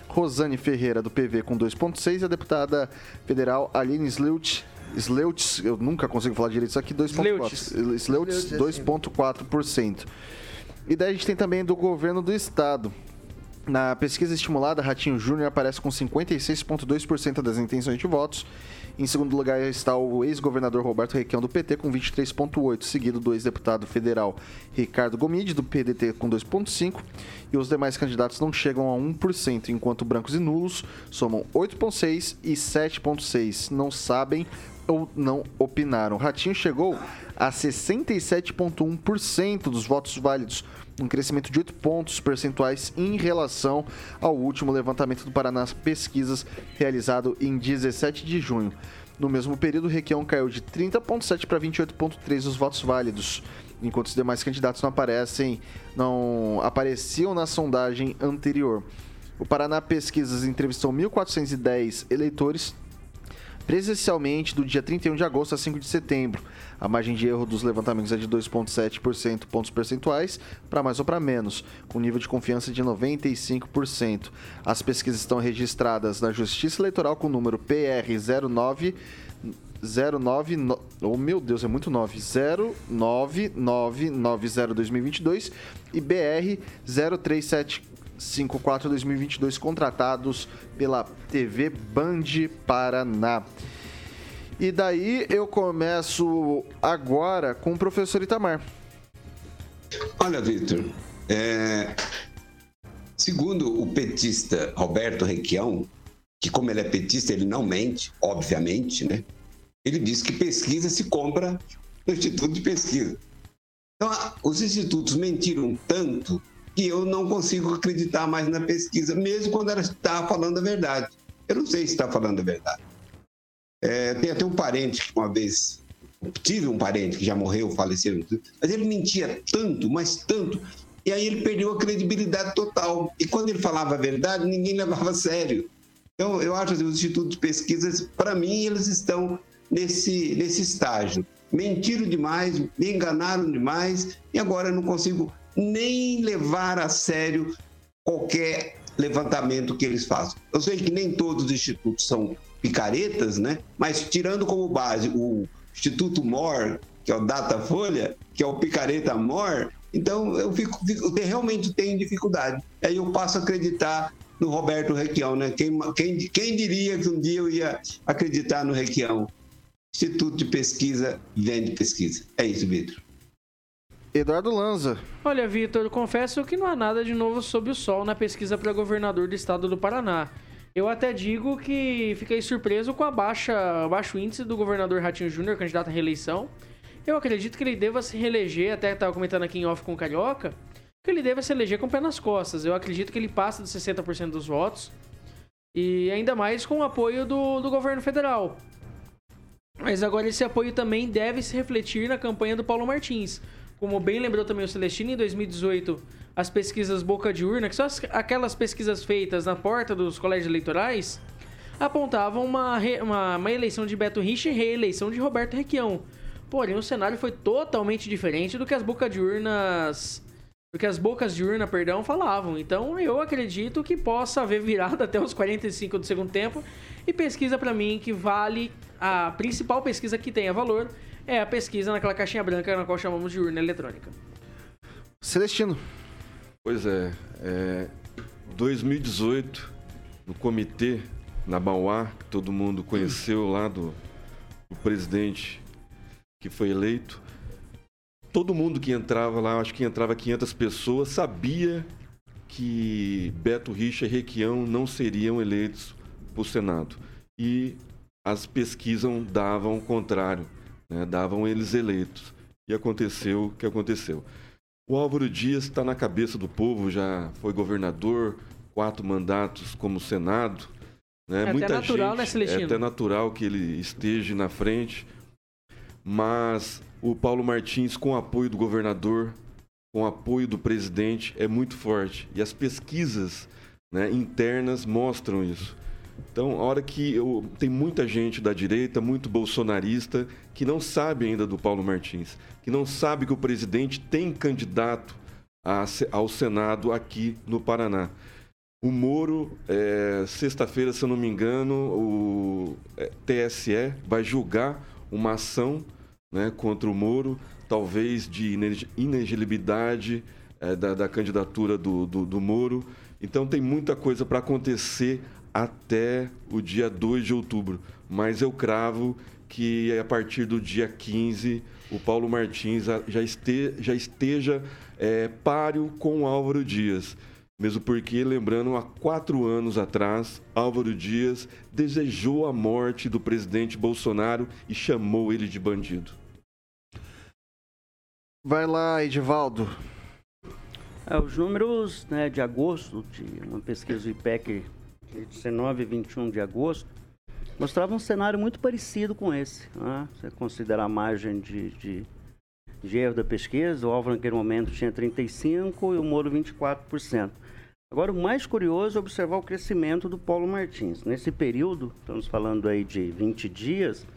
Rosane Ferreira do PV com 2,6% e a deputada federal Aline Sleutz, Sleutz eu nunca consigo falar direito isso aqui, 2,4%. Sleutz, 2,4%. E daí a gente tem também do governo do estado. Na pesquisa estimulada, Ratinho Júnior aparece com 56,2% das intenções de votos. Em segundo lugar está o ex-governador Roberto Requião do PT com 23,8%, seguido do ex-deputado federal Ricardo Gomide do PDT com 2,5%. E os demais candidatos não chegam a 1%, enquanto brancos e nulos somam 8,6% e 7,6%. Não sabem ou não opinaram. Ratinho chegou a 67,1% dos votos válidos, um crescimento de 8 pontos percentuais em relação ao último levantamento do Paraná Pesquisas, realizado em 17 de junho. No mesmo período, Requião caiu de 30,7 para 28,3 os votos válidos, enquanto os demais candidatos não aparecem, não apareciam na sondagem anterior. O Paraná Pesquisas entrevistou 1.410 eleitores presencialmente do dia 31 de agosto a 5 de setembro. A margem de erro dos levantamentos é de 2,7% pontos percentuais, para mais ou para menos, com nível de confiança de 95%. As pesquisas estão registradas na Justiça Eleitoral com o número PR 09. no- Oh, meu Deus, é muito 9. 09990-2022 e BR 03754-2022, contratados pela TV Band Paraná. E daí eu começo agora com o professor Itamar. Olha, Vitor, é, segundo o petista Roberto Requião, que como ele é petista, ele não mente, obviamente, né? Ele diz que pesquisa se compra no Instituto de Pesquisa. Então, os institutos mentiram tanto que eu não consigo acreditar mais na pesquisa, mesmo quando ela está falando a verdade. Eu não sei se está falando a verdade. É, tem até um parente que uma vez tive um parente que já morreu, faleceu, mas ele mentia tanto, mas tanto, e aí ele perdeu a credibilidade total. E quando ele falava a verdade, ninguém levava a sério. Então, eu acho que os institutos de pesquisas, para mim, eles estão nesse, nesse estágio. Mentiram demais, me enganaram demais, e agora eu não consigo nem levar a sério qualquer levantamento que eles façam. Eu sei que nem todos os institutos são picaretas, né? Mas tirando como base o Instituto MOR, que é o Datafolha, que é o picareta MOR, então eu fico, fico- eu realmente tenho dificuldade. Aí eu passo a acreditar no Roberto Requião, né? Quem, quem, quem diria que um dia eu ia acreditar no Requião? Instituto de Pesquisa vende pesquisa. É isso, Vitor. Eduardo Lanza. Olha, Vitor, confesso que não há nada de novo sob o sol na pesquisa para governador do estado do Paraná. Eu até digo que fiquei surpreso com a baixa, baixo índice do governador Ratinho Júnior, candidato à reeleição. Eu acredito que ele deva se reeleger, até estava comentando aqui em off com o Carioca, que ele deva se eleger com o pé nas costas. Eu acredito que ele passa dos 60% dos votos. E ainda mais com o apoio do, do governo federal. Mas agora esse apoio também deve se refletir na campanha do Paulo Martins. Como bem lembrou também o Celestino, em 2018, as pesquisas boca de urna, que são as- aquelas pesquisas feitas na porta dos colégios eleitorais, apontavam uma, uma, uma eleição de Beto Richa e reeleição de Roberto Requião. Porém, o cenário foi totalmente diferente do que as bocas de urnas. Do que as bocas de urna, perdão, falavam. Então eu acredito que possa haver virada até os 45 do segundo tempo. E pesquisa pra mim que vale. A principal pesquisa que tenha valor é a pesquisa naquela caixinha branca na qual chamamos de urna eletrônica. Celestino. Pois é, é 2018, no comitê na Mauá, que todo mundo conheceu lá do, do presidente que foi eleito, todo mundo que entrava lá, acho que entrava 500 pessoas, sabia que Beto Richa e Requião não seriam eleitos para o Senado. E as pesquisas davam o contrário, né? davam eles eleitos. E aconteceu o que aconteceu. O Álvaro Dias está na cabeça do povo, já foi governador, quatro mandatos como Senado. Né? É até Muita natural, gente, né, Celestino? É até natural que ele esteja na frente. Mas o Paulo Martins, com o apoio do governador, com o apoio do presidente, é muito forte. E as pesquisas né, internas mostram isso. Então, a hora que eu, tem muita gente da direita, muito bolsonarista, que não sabe ainda do Paulo Martins, que não sabe que o presidente tem candidato a ao Senado aqui no Paraná. O Moro, é, sexta-feira, se eu não me engano, o é, TSE vai julgar uma ação né, contra o Moro, talvez de ine- inelegibilidade é, da, da candidatura do, do, do Moro. Então tem muita coisa para acontecer até o dia 2 de outubro. Mas eu cravo que a partir do dia 15 o Paulo Martins já, este, já esteja é, páreo com o Álvaro Dias. Mesmo porque, lembrando, há quatro anos atrás, Álvaro Dias desejou a morte do presidente Bolsonaro e chamou ele de bandido. Vai lá, Edivaldo. É, os números né, de agosto, de uma pesquisa do IPEC de 19 e 21 de agosto, mostravam um cenário muito parecido com esse. Né? Você considerar a margem de, de, de erro da pesquisa, o Álvaro naquele momento tinha 35% e o Moro 24%. Agora, o mais curioso é observar o crescimento do Paulo Martins. Nesse período, estamos falando aí de 20 dias,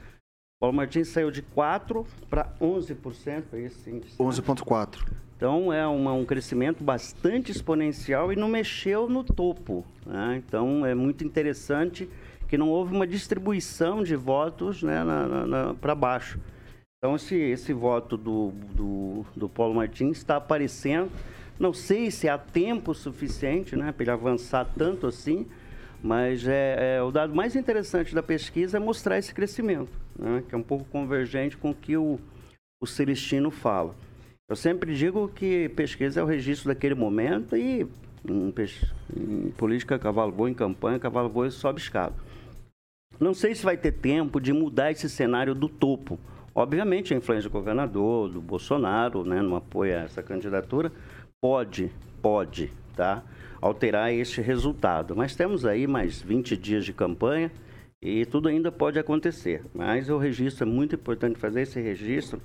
Paulo Martins saiu de 4% para 11%, é esse índice. 11,4. Então é uma- um crescimento bastante exponencial e não mexeu no topo. né? Então é muito interessante que não houve uma distribuição de votos né, para baixo. Então, esse, esse voto do, do, do Paulo Martins está aparecendo. Não sei se há tempo suficiente né, para ele avançar tanto assim, mas é, é, o dado mais interessante da pesquisa é mostrar esse crescimento, né, que é um pouco convergente com o que o, o Celestino fala. Eu sempre digo que pesquisa é o registro daquele momento e em, em política, cavalo boi, em campanha, cavalo boi sobe escada. Não sei se vai ter tempo de mudar esse cenário do topo. Obviamente, a influência do governador, do Bolsonaro, né, no apoio a essa candidatura, pode, pode, tá? Alterar este resultado. Mas temos aí mais 20 dias de campanha e tudo ainda pode acontecer. Mas o registro é muito importante fazer esse registro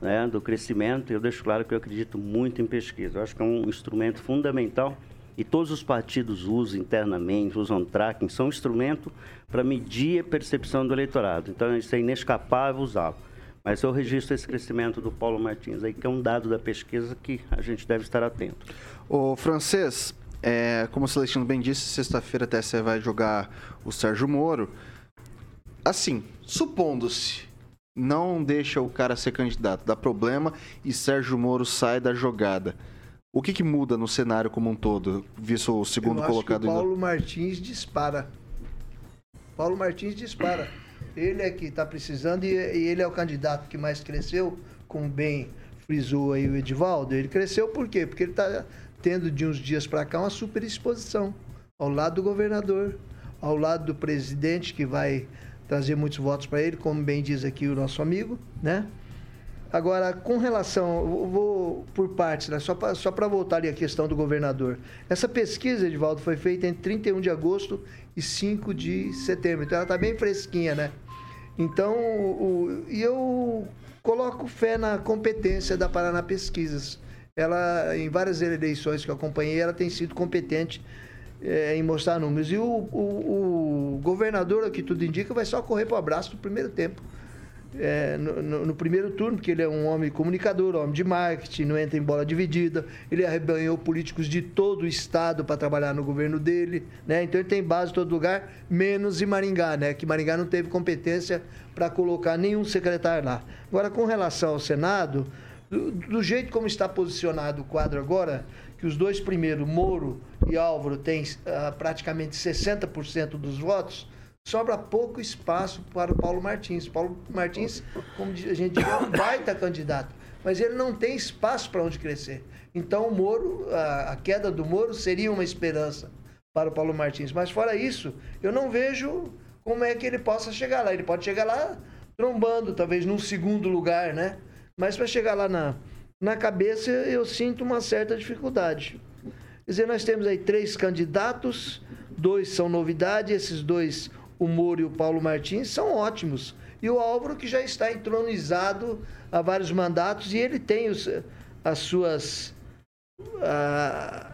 né, do crescimento. Eu deixo claro que eu acredito muito em pesquisa. Eu acho que é um instrumento fundamental e todos os partidos usam internamente, usam tracking, são um instrumento para medir a percepção do eleitorado. Então, isso é inescapável usá-lo. Mas eu registro esse crescimento do Paulo Martins aí, que é um dado da pesquisa que a gente deve estar atento. O francês, é, como o Celestino bem disse, sexta-feira até você vai jogar o Sérgio Moro. Assim, supondo-se, não deixa o cara ser candidato, dá problema e Sérgio Moro sai da jogada. O que, que muda no cenário como um todo, visto o segundo colocado? O Paulo Martins dispara. Paulo Martins dispara. Ele é que está precisando e, e, ele é o candidato que mais cresceu, como bem frisou aí o Edivaldo. Ele cresceu por quê? Porque ele está tendo de uns dias para cá uma super exposição ao lado do governador, ao lado do presidente que vai trazer muitos votos para ele, como bem diz aqui o nosso amigo, né? Agora, com relação, vou por partes, né? só para só voltar ali a questão do governador. Essa pesquisa, Edivaldo, foi feita entre 31 de agosto e 5 de setembro. Então ela está bem fresquinha, né? Então, o, e eu coloco fé na competência da Paraná Pesquisas. Ela, em várias eleições que eu acompanhei, ela tem sido competente é, em mostrar números. E o, o, o governador, que tudo indica, vai só correr para o abraço no primeiro tempo é, no, no, no, primeiro turno, porque ele é um homem comunicador, homem de marketing, não entra em bola dividida. Ele arrebanhou políticos de todo o estado para trabalhar no governo dele, né? Então ele tem base em todo lugar, menos em Maringá, né? Que Maringá não teve competência para colocar nenhum secretário lá. Agora, com relação ao Senado, do, do jeito como está posicionado o quadro agora, que os dois primeiros, Moro e Álvaro, têm uh, praticamente 60% dos votos sobra pouco espaço para o Paulo Martins. Paulo Martins, como a gente diz, é um baita candidato, mas ele não tem espaço para onde crescer. Então, o Moro, a, a, queda do Moro seria uma esperança para o Paulo Martins. Mas, fora isso, eu não vejo como é que ele possa chegar lá. Ele pode chegar lá trombando, talvez num segundo lugar, né? Mas para chegar lá na, na cabeça, eu sinto uma certa dificuldade. Quer dizer, nós temos aí três candidatos, dois são novidade, esses dois o Moro e o Paulo Martins são ótimos. E o Álvaro, que já está entronizado há vários mandatos, e ele tem os, as suas.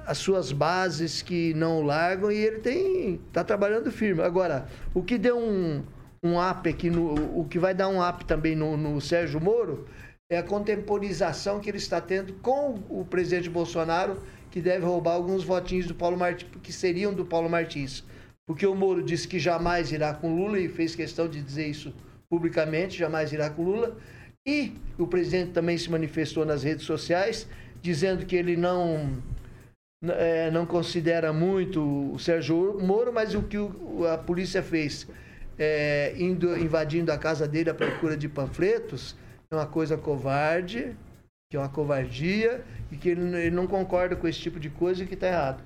as suas bases que não largam e ele tem está trabalhando firme. Agora, o que deu um, um up aqui, no, o que vai dar um up também no, no Sérgio Moro é a contemporização que ele está tendo com o presidente Bolsonaro, que deve roubar alguns votinhos do Paulo Martins, que seriam do Paulo Martins porque o Moro disse que jamais irá com Lula e fez questão de dizer isso publicamente, jamais irá com Lula. E o presidente também se manifestou nas redes sociais, dizendo que ele não é, não considera muito o Sérgio Moro, mas o que a polícia fez, é, indo invadindo a casa dele à procura de panfletos, é uma coisa covarde, que é uma covardia, e que ele, ele não concorda com esse tipo de coisa e que está errado.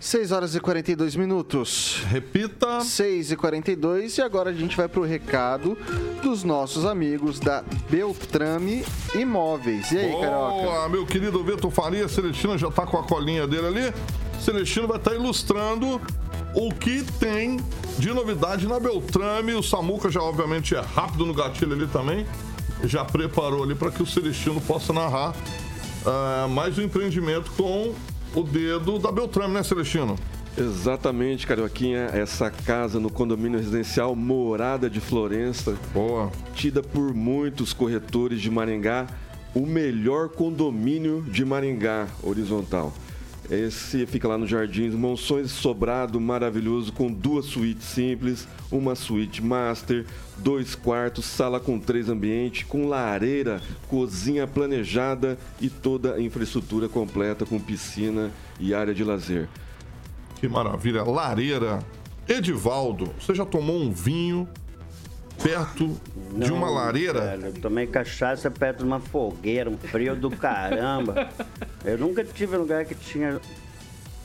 6 horas e 42 minutos. Repita. 6 e 42 e agora a gente vai para o recado dos nossos amigos da Beltrame Imóveis. E aí, Boa, Carioca? meu querido Vitor Faria, Celestino já está com a colinha dele ali. Celestino vai estar tá ilustrando o que tem de novidade na Beltrame. O Samuca já, obviamente, é rápido no gatilho ali também. Já preparou ali para que o Celestino possa narrar uh, mais um empreendimento com o dedo da Beltrame, né, Celestino? Exatamente, Carioquinha. Essa casa no condomínio residencial Morada de Florença. Boa. Tida por muitos corretores de Maringá, o melhor condomínio de Maringá horizontal. Esse fica lá no Jardins, Monções Sobrado, maravilhoso, com duas suítes simples, uma suíte master, dois quartos, sala com três ambientes, com lareira, cozinha planejada e toda a infraestrutura completa com piscina e área de lazer. Que maravilha. Lareira. Edivaldo, você já tomou um vinho perto de uma Não, lareira? velho, eu tomei cachaça perto de uma fogueira, um frio do caramba. Eu nunca tive lugar que tinha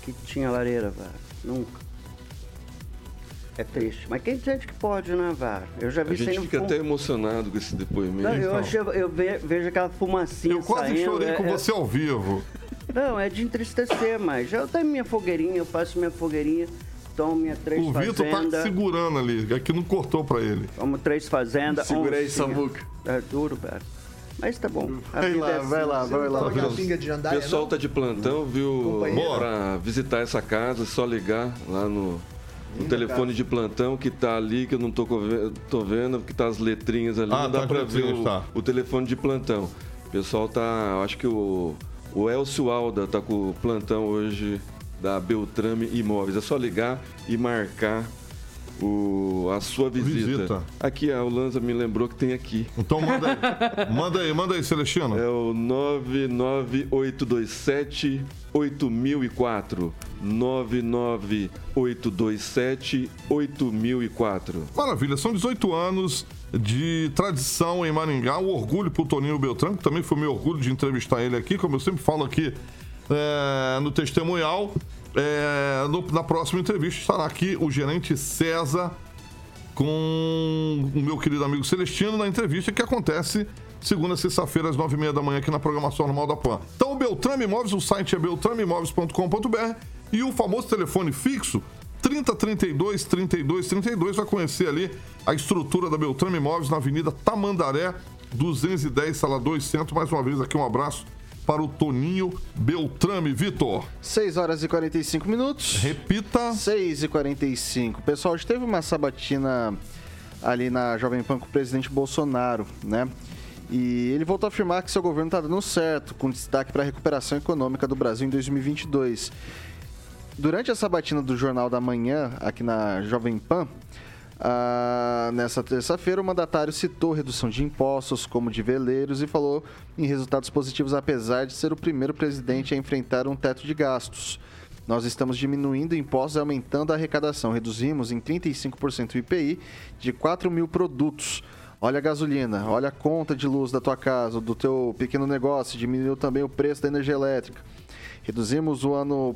que tinha lareira, velho. Nunca. É triste. Mas quem sente que pode, né, velho? Eu já A vi gente sem fica fum- até emocionado com esse depoimento. Não, eu, achei- eu ve- vejo aquela fumacinha Eu quase saindo. chorei é- com é- você ao vivo. Não, é de entristecer, mas eu tenho minha fogueirinha, eu faço minha fogueirinha, tomo minha três O Vitor tá segurando ali, é que não cortou pra ele. tomo três fazendas. Oncinha. Samuca. É duro, velho. Mas tá bom. A Vai lá, é vai assim. lá, vai lá. Toma aquela pinga de O pessoal não? tá de plantão, viu? Companheiro. Pra visitar essa casa, é só ligar lá no, no telefone de plantão que tá ali, que eu não tô, tô vendo, que tá as letrinhas ali, Ah, não dá tá pra ver o, tá. o telefone de plantão. O pessoal tá, eu acho que o, o Elcio Alda tá com o plantão hoje da Beltrame Imóveis. É só ligar e marcar o, a sua visita. Visita. Aqui, a Lanza me lembrou que tem aqui. Então manda aí. manda aí, manda aí, Celestino. É o 99827 8004. 99827 8004. Maravilha, são 18 anos de tradição em Maringá, um orgulho pro Toninho Beltrão, que também foi meu orgulho de entrevistar ele aqui, como eu sempre falo aqui é, no testemunhal. É, no- na próxima entrevista estará aqui o gerente César com o meu querido amigo Celestino na entrevista que acontece segunda sexta-feira às nove e meia da manhã aqui na programação normal da PAN. Então o Beltrame Imóveis, o site é beltrameimóveis.com.br e o famoso telefone fixo 3032 32 32 vai conhecer ali a estrutura da Beltrame Imóveis na Avenida Tamandaré 210, sala 2 Centro. Mais uma vez aqui um abraço para o Toninho Beltrame, Vitor. 6 horas e 45 minutos. Repita. 6 e 45 Pessoal, hoje teve uma sabatina ali na Jovem Pan com o presidente Bolsonaro, né? E ele voltou a afirmar que seu governo está dando certo, com destaque para a recuperação econômica do Brasil em 2022. Durante a sabatina do Jornal da Manhã, aqui na Jovem Pan, ah, nessa terça-feira, o mandatário citou redução de impostos, como de veleiros, e falou em resultados positivos, apesar de ser o primeiro presidente a enfrentar um teto de gastos. Nós estamos diminuindo impostos e aumentando a arrecadação. Reduzimos em 35% o IPI de 4 mil produtos. Olha a gasolina, olha a conta de luz da tua casa, do teu pequeno negócio, diminuiu também o preço da energia elétrica. Reduzimos o ano,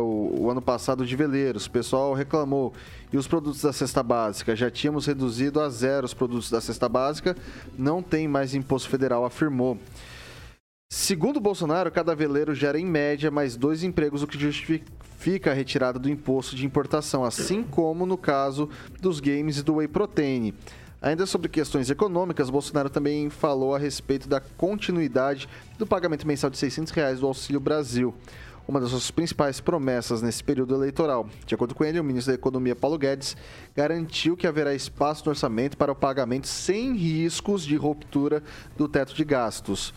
o ano passado de veleiros, o pessoal reclamou. E os produtos da cesta básica? Já tínhamos reduzido a zero os produtos da cesta básica, não tem mais imposto federal, afirmou. Segundo Bolsonaro, cada veleiro gera em média mais dois empregos, o que justifica a retirada do imposto de importação, assim como no caso dos games e do whey protein. Ainda sobre questões econômicas, Bolsonaro também falou a respeito da continuidade do pagamento mensal de 600 reais do Auxílio Brasil, uma das suas principais promessas nesse período eleitoral. De acordo com ele, o ministro da Economia, Paulo Guedes, garantiu que haverá espaço no orçamento para o pagamento sem riscos de ruptura do teto de gastos.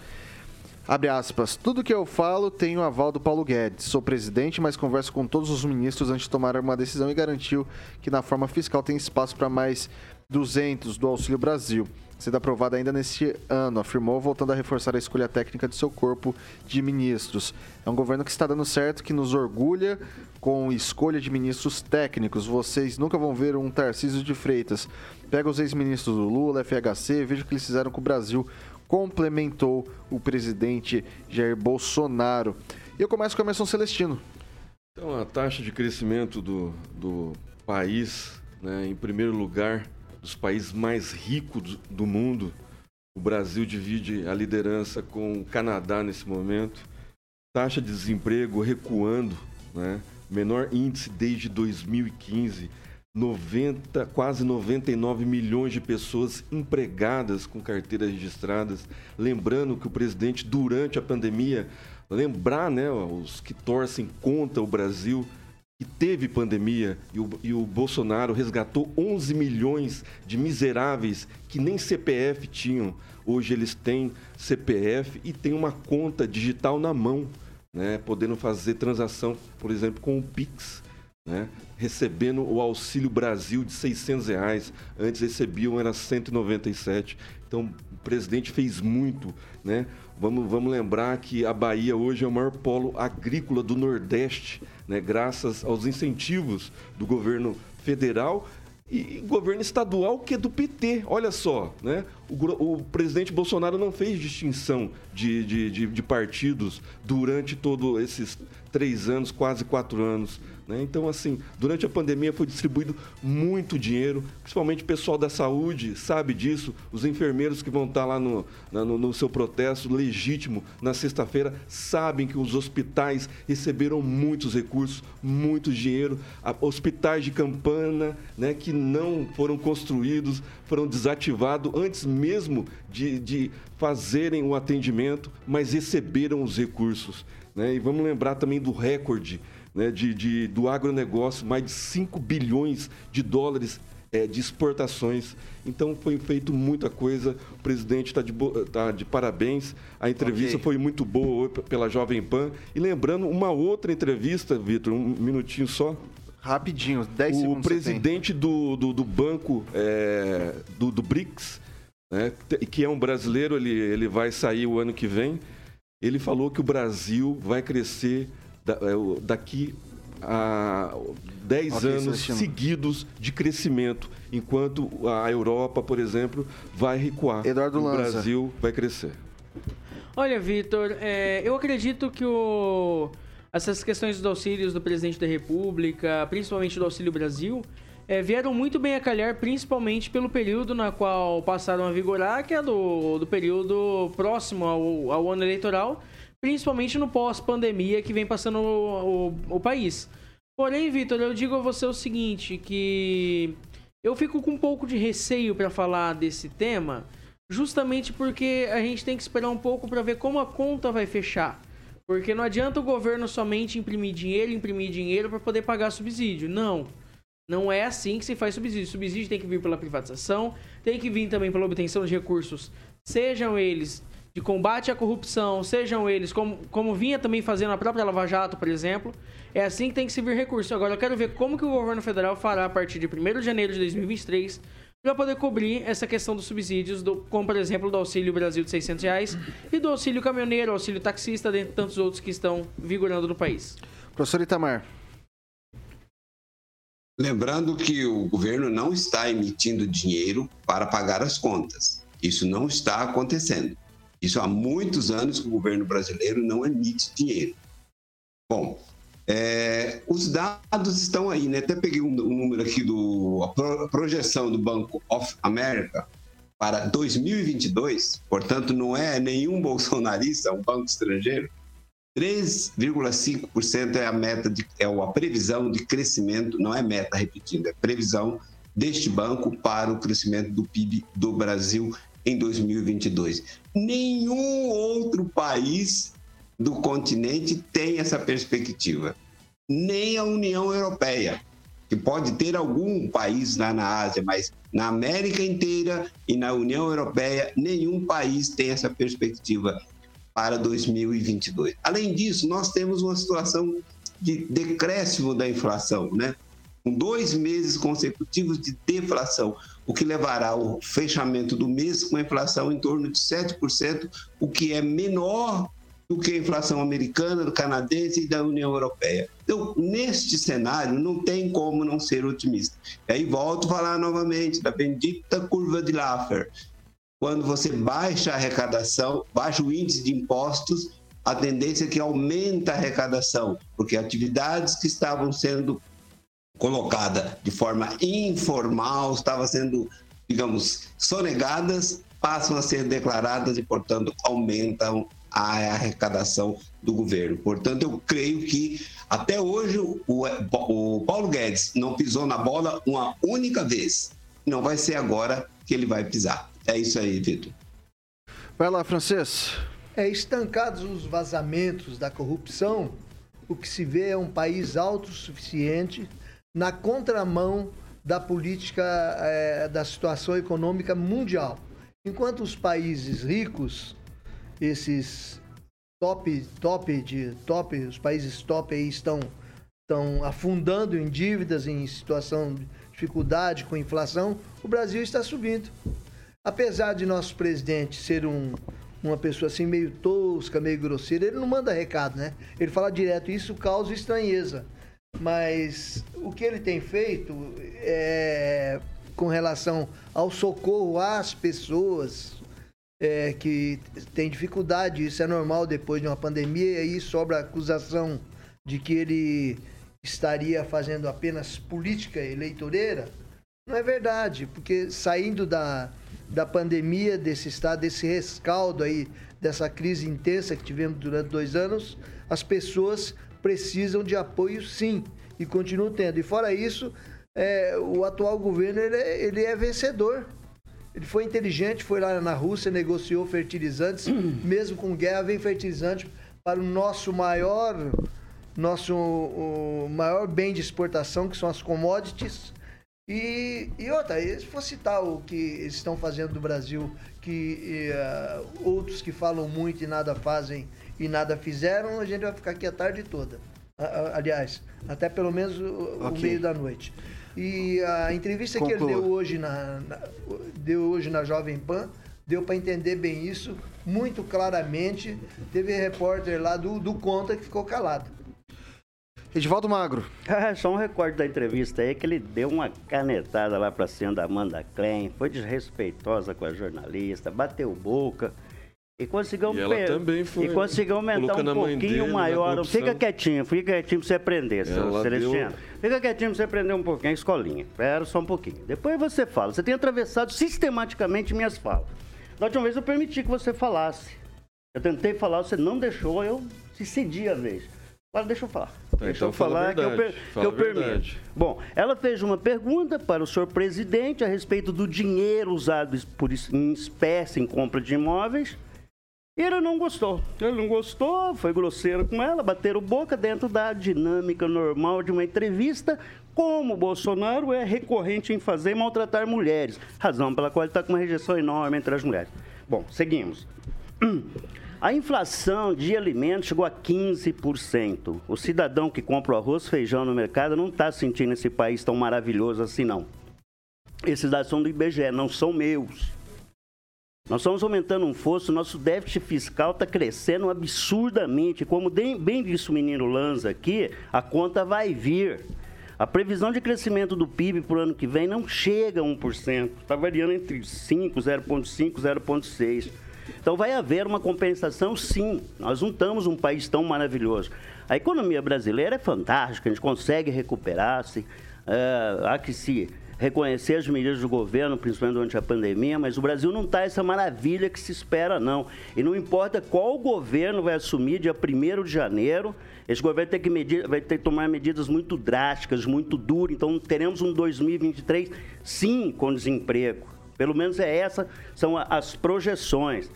Abre aspas. Tudo que eu falo tem o aval do Paulo Guedes. Sou presidente, mas converso com todos os ministros antes de tomar uma decisão e garantiu que na forma fiscal tem espaço para mais 200 do Auxílio Brasil. Sendo aprovado ainda neste ano, afirmou, voltando a reforçar a escolha técnica de seu corpo de ministros. É um governo que está dando certo, que nos orgulha com escolha de ministros técnicos. Vocês nunca vão ver um Tarcísio de Freitas. Pega os ex-ministros do Lula, FHC, veja o que eles fizeram com o Brasil complementou o presidente Jair Bolsonaro. E eu começo com a Emerson Celestino. Então, a taxa de crescimento do, do país, né, em primeiro lugar, dos países mais ricos do, do mundo, o Brasil divide a liderança com o Canadá nesse momento. Taxa de desemprego recuando, né, menor índice desde 2015. 90, quase 99 milhões de pessoas empregadas com carteiras registradas. Lembrando que o presidente, durante a pandemia, lembrar né, os que torcem contra o Brasil, que teve pandemia e o, e o Bolsonaro resgatou 11 milhões de miseráveis que nem CPF tinham. Hoje eles têm CPF e têm uma conta digital na mão. né, podendo fazer transação, por exemplo, com o Pix, né, recebendo o Auxílio Brasil de 600 reais. Antes recebiam, era 197. Então, o presidente fez muito, né? Vamos, vamos lembrar que a Bahia hoje é o maior polo agrícola do Nordeste, né? graças aos incentivos do governo federal e governo estadual que é do PT. Olha só, né? O, o presidente Bolsonaro não fez distinção de, de, de, de partidos durante todos esses três anos, quase quatro anos. Né? Então, assim, durante a pandemia foi distribuído muito dinheiro, principalmente o pessoal da saúde sabe disso, os enfermeiros que vão estar lá no, no, no seu protesto legítimo na sexta-feira sabem que os hospitais receberam muitos recursos, muito dinheiro, hospitais de campana né, que não foram construídos, foram desativados antes mesmo de, de fazerem o atendimento, mas receberam os recursos. Né? E vamos lembrar também do recorde né, de, de, do agronegócio, mais de 5 bilhões de dólares é, de exportações. Então foi feito muita coisa. O presidente está de, tá de parabéns. A entrevista okay. foi muito boa pela Jovem Pan. E lembrando uma outra entrevista, Vitor, um minutinho só. Rapidinho, 10 segundos. O presidente do, do, do, banco é, do, do BRICS, né, que é um brasileiro, ele, ele vai sair o ano que vem. Ele falou que o Brasil vai crescer daqui a 10 okay, anos seguidos de crescimento, enquanto a Europa, por exemplo, vai recuar. Eduardo o Lanza. Brasil vai crescer. Olha, Vitor, é, eu acredito que o, essas questões dos auxílios do presidente da República, principalmente do Auxílio Brasil, é, vieram muito bem a calhar, principalmente pelo período na qual passaram a vigorar, que é do, do período próximo ao, ao ano eleitoral, principalmente no pós-pandemia que vem passando o, o, o país. Porém, Vitor, eu digo a você o seguinte, que eu fico com um pouco de receio para falar desse tema, justamente porque a gente tem que esperar um pouco para ver como a conta vai fechar. Porque não adianta o governo somente imprimir dinheiro, imprimir dinheiro para poder pagar subsídio. Não. Não é assim que se faz subsídio. Subsídio tem que vir pela privatização, tem que vir também pela obtenção de recursos, sejam eles de combate à corrupção, sejam eles, como, como vinha também fazendo a própria Lava Jato, por exemplo, é assim que tem que se vir recurso. Agora, eu quero ver como que o governo federal fará a partir de 1 de janeiro de 2023 para poder cobrir essa questão dos subsídios, do, como por exemplo do Auxílio Brasil de 600 reais e do Auxílio Caminhoneiro, Auxílio Taxista, dentre tantos outros que estão vigorando no país. Professor Itamar. Lembrando que o governo não está emitindo dinheiro para pagar as contas. Isso não está acontecendo. Isso há muitos anos que o governo brasileiro não emite dinheiro. Bom, é, os dados estão aí, né? Até peguei um, um número aqui do a projeção do Banco of America para 2022, portanto não é nenhum bolsonarista, é um banco estrangeiro. 3,5% é a meta de, é a previsão de crescimento, não é meta repetindo, é previsão deste banco para o crescimento do PIB do Brasil em 2022. Nenhum outro país do continente tem essa perspectiva, nem a União Europeia, que pode ter algum país lá na Ásia, mas na América inteira e na União Europeia, nenhum país tem essa perspectiva para 2022. Além disso, nós temos uma situação de decréscimo da inflação, né? Com dois meses consecutivos de deflação o que levará ao fechamento do mês com a inflação em torno de 7%, o que é menor do que a inflação americana, canadense e da União Europeia. Então, neste cenário, não tem como não ser otimista. E aí volto a falar novamente da bendita curva de Laffer. Quando você baixa a arrecadação, baixa o índice de impostos, a tendência é que aumenta a arrecadação, porque atividades que estavam sendo colocada de forma informal, estava sendo, digamos, sonegadas, passam a ser declaradas e, portanto, aumentam a arrecadação do governo. Portanto, eu creio que até hoje o, o Paulo Guedes não pisou na bola uma única vez. Não vai ser agora que ele vai pisar. É isso aí, Vitor. Vai lá, Francês. É, estancados os vazamentos da corrupção, o que se vê é um país autossuficiente na contramão da política é, da situação econômica mundial. Enquanto os países ricos, esses top, top de top, os países top aí estão, estão afundando em dívidas, em situação de dificuldade com inflação, o Brasil está subindo. Apesar de nosso presidente ser um, uma pessoa assim meio tosca, meio grosseira, ele não manda recado, né? Ele fala direto, isso causa estranheza. Mas o que ele tem feito é com relação ao socorro às pessoas é, que têm dificuldade, isso é normal depois de uma pandemia, e aí sobra a acusação de que ele estaria fazendo apenas política eleitoreira. Não é verdade, porque saindo da, da pandemia, desse estado, desse rescaldo aí, dessa crise intensa que tivemos durante dois anos, as pessoas precisam de apoio sim, e continuam tendo. E fora isso, é, o atual governo ele é, ele é vencedor. Ele foi inteligente, foi lá na Rússia, negociou fertilizantes, mesmo com guerra, vem fertilizante para o nosso maior, nosso o maior bem de exportação, que são as commodities. E, e outra, se for citar o que eles estão fazendo do Brasil, que uh, outros que falam muito e nada fazem e nada fizeram, a gente vai ficar aqui a tarde toda. aliás, até pelo menos o, okay. meio da noite. E a entrevista Conclua. que ele deu hoje na, na, deu hoje na Jovem Pan deu para entender bem isso muito claramente. Teve repórter lá do, do Conta que ficou calado. Edivaldo Magro. Ah, só um recorde da entrevista aí que ele deu uma canetada lá para cima da Amanda Klein, foi desrespeitosa com a jornalista, bateu boca. E conseguiu, e ela também foi e conseguiu aumentar um pouquinho maior. Fica quietinho, fica quietinho pra você aprender, seu Celestino. Deu... Fica quietinho pra você aprender um pouquinho a escolinha. Espera só um pouquinho. Depois você fala. Você tem atravessado sistematicamente minhas falas. Da última vez eu permiti que você falasse. Eu tentei falar, você não deixou, eu se cedi a vez. Agora deixa eu falar. Tá, deixa então eu falar que eu, per... que eu permito. Bom, ela fez uma pergunta para o senhor presidente a respeito do dinheiro usado por, em espécie em compra de imóveis. Ele não gostou. Ele não gostou, foi grosseiro com ela, bateram boca dentro da dinâmica normal de uma entrevista, como Bolsonaro é recorrente em fazer maltratar mulheres, razão pela qual ele está com uma rejeição enorme entre as mulheres. Bom, seguimos. A inflação de alimentos chegou a 15%. O cidadão que compra o arroz feijão no mercado não está sentindo esse país tão maravilhoso assim, não. Esses dados são do IBGE, não são meus. Nós estamos aumentando um fosso, nosso déficit fiscal está crescendo absurdamente. Como bem disse o menino Lanza aqui, a conta vai vir. A previsão de crescimento do PIB para o ano que vem não chega a 1%. Está variando entre 5, 0,5, 0,6. Então vai haver uma compensação sim. Nós não estamos um país tão maravilhoso. A economia brasileira é fantástica, a gente consegue recuperar-se. Uh, há que se reconhecer as medidas do governo, principalmente durante a pandemia, mas o Brasil não está essa maravilha que se espera, não. E não importa qual governo vai assumir dia 1 de janeiro, esse governo vai ter, que medir, vai ter que tomar medidas muito drásticas, muito duras. Então, teremos um 2023, sim, com desemprego. Pelo menos é essa, são as projeções.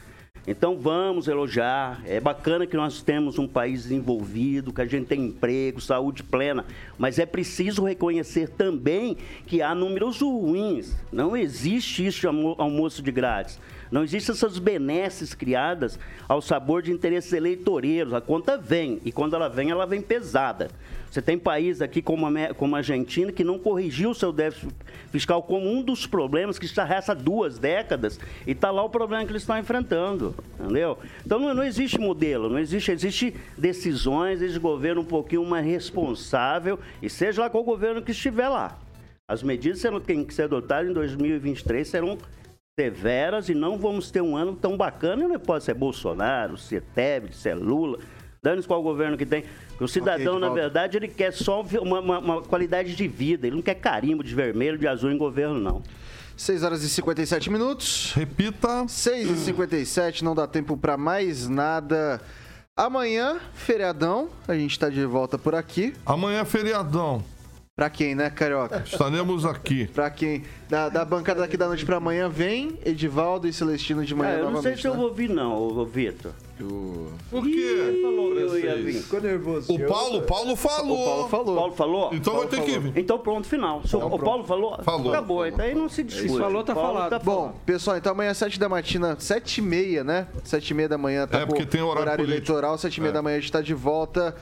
Então vamos elogiar. É bacana que nós temos um país desenvolvido, que a gente tem emprego, saúde plena, mas é preciso reconhecer também que há números ruins. Não existe isso de almoço de grátis. Não existem essas benesses criadas ao sabor de interesses eleitoreiros. A conta vem, e quando ela vem, ela vem pesada. Você tem países aqui como a, como a Argentina que não corrigiu o seu déficit fiscal como um dos problemas que está há duas décadas e está lá o problema que eles estão enfrentando, entendeu? Então não, não existe modelo, não existe, existe decisões, existe governo um pouquinho mais responsável e seja lá qual governo que estiver lá. As medidas que têm que ser adotadas em 2023 serão severas e não vamos ter um ano tão bacana. Não pode ser Bolsonaro, ser Tebet, ser Lula. Dane-se qual governo que tem. O cidadão, okay, na verdade, ele quer só uma, uma, uma, qualidade de vida. Ele não quer carimbo de vermelho, de azul em governo, não. 6 horas e 57 minutos. Repita. 6 e 57, não dá tempo para mais nada. Amanhã, feriadão, a gente está de volta por aqui. Amanhã, feriadão. Pra quem, né, Carioca? Estaremos aqui. Pra quem? Da, da bancada daqui da noite pra amanhã vem Edivaldo e Celestino de manhã Ah, eu não sei novamente, se eu né? vou vir, não, ô, ô, Vitor. O Por Ih, quê? falou que eu ia Francês. vir. Ficou nervoso. O Paulo, Paulo falou. O Paulo falou. Paulo falou? Então vai ter que vir. Então pronto, final. Se o- o Paulo falou? Falou. Acabou. Então aí não se discute. Se falou, tá Paulo falado. Bom, pessoal, então amanhã, 7 da matina, 7 e meia, né? 7 e meia da manhã, tá É, porque com tem horário político. eleitoral, 7 e meia É. da manhã a gente tá de volta.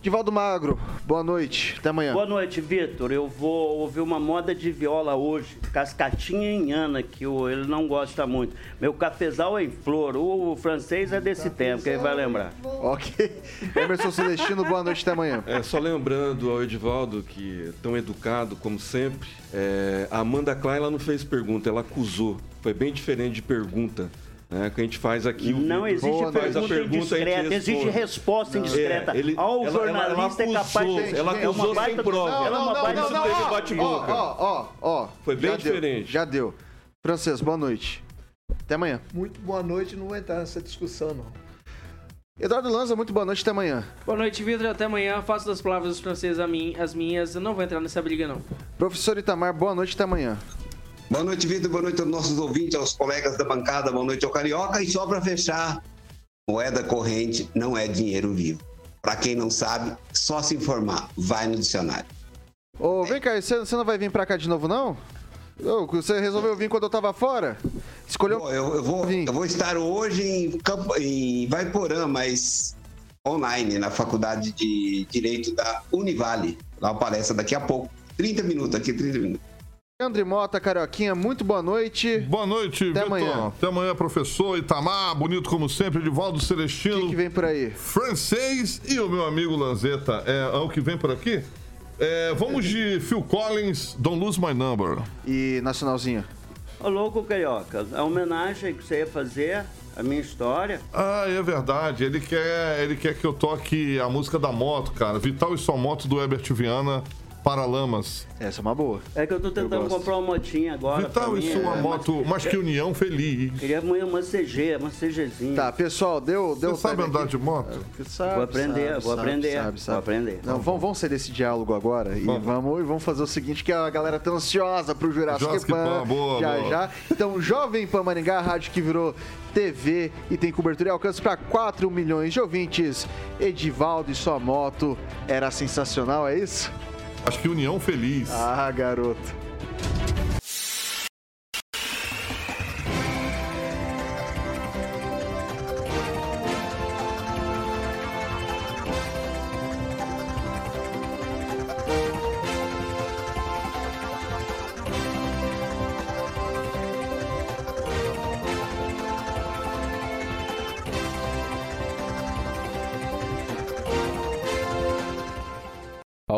Divaldo Magro, boa noite, até amanhã. Boa noite, Vitor. Eu vou ouvir uma moda de viola hoje. Cascatinha em Ana, que o- ele não gosta muito. Meu cafezal é em flor. O francês é desse tempo, que ele vai lembrar. Ok. Emerson Celestino, boa noite, até amanhã. É, só lembrando ao Edivaldo, que é tão educado como sempre, é, a Amanda Klein ela não fez pergunta, ela acusou. Foi bem diferente de pergunta. Né, que a gente faz aqui. o Não Vitor existe Boa, pergunta pergunta, indiscreta, existe resposta indiscreta. É, ele- Ó, o ela- ela- jornalista ela é capaz acusou, de... ela é uma acusou baita sem do- prova. Ela é uma baita não, do- não, teve bate-boca. Ó, ó, ó. Foi bem já deu, diferente. já deu. Francês, boa noite. Até amanhã. Muito boa noite, não vou entrar nessa discussão, não. Eduardo Lanza, muito boa noite, até amanhã. Boa noite, Vitor. Até amanhã. Faço das palavras dos franceses a mim, as minhas. Eu não vou entrar nessa briga, não. Professor Itamar, boa noite, até amanhã. Boa noite, Vitor. Boa noite aos nossos ouvintes, aos colegas da bancada. Boa noite ao Carioca. E só para fechar, moeda corrente não é dinheiro vivo. Para quem não sabe, só se informar. Vai no dicionário. Ô, vem cá, você não vai vir pra cá de novo, não? Você resolveu vir quando eu tava fora? Escolheu. Bom, eu, eu vou, eu vou estar hoje em, Campo, em Vaiporã, mas online, na Faculdade de Direito da Univale. Lá palestra daqui a pouco. 30 minutos aqui, 30 minutos. André Mota, Carioquinha, muito boa noite. Boa noite, Até Vitor. amanhã. Até amanhã, professor Itamar, bonito como sempre, Edivaldo O Celestino, que, que vem por aí? francês e o meu amigo Lanzetta. É, é o que vem por aqui? É, vamos de Phil Collins, Don't Lose My Number. E Nacionalzinho? Ô, louco, Carioca, a homenagem que você ia fazer, a minha história, Ah, é verdade. Ele quer, ele quer que eu toque a música da moto, cara. Vital e sua moto do Herbert Viana, Paralamas. Essa é uma boa. é que eu tô tentando gosto. comprar uma motinha agora. Vital mim, sua é, moto, mais que união feliz. mas Queria uma, uma CG, uma CGzinha. Tá, pessoal, deu. deu Você sabe andar aqui. de moto? Sabe, Vou aprender, sabe, vou sabe, aprender, sabe, vou sabe. aprender. Não, vamos, vamos sair desse diálogo agora e Vamos. vamos, vamos fazer o seguinte, que a galera tá ansiosa pro Jurassic, Jurassic Pan, Pan, boa, já boa. já. Então, Jovem Pan Maringá, a rádio que virou TV e tem cobertura e alcance para 4 milhões de ouvintes. Edivaldo e sua moto era sensacional, é isso? Acho que união feliz. Ah, garoto.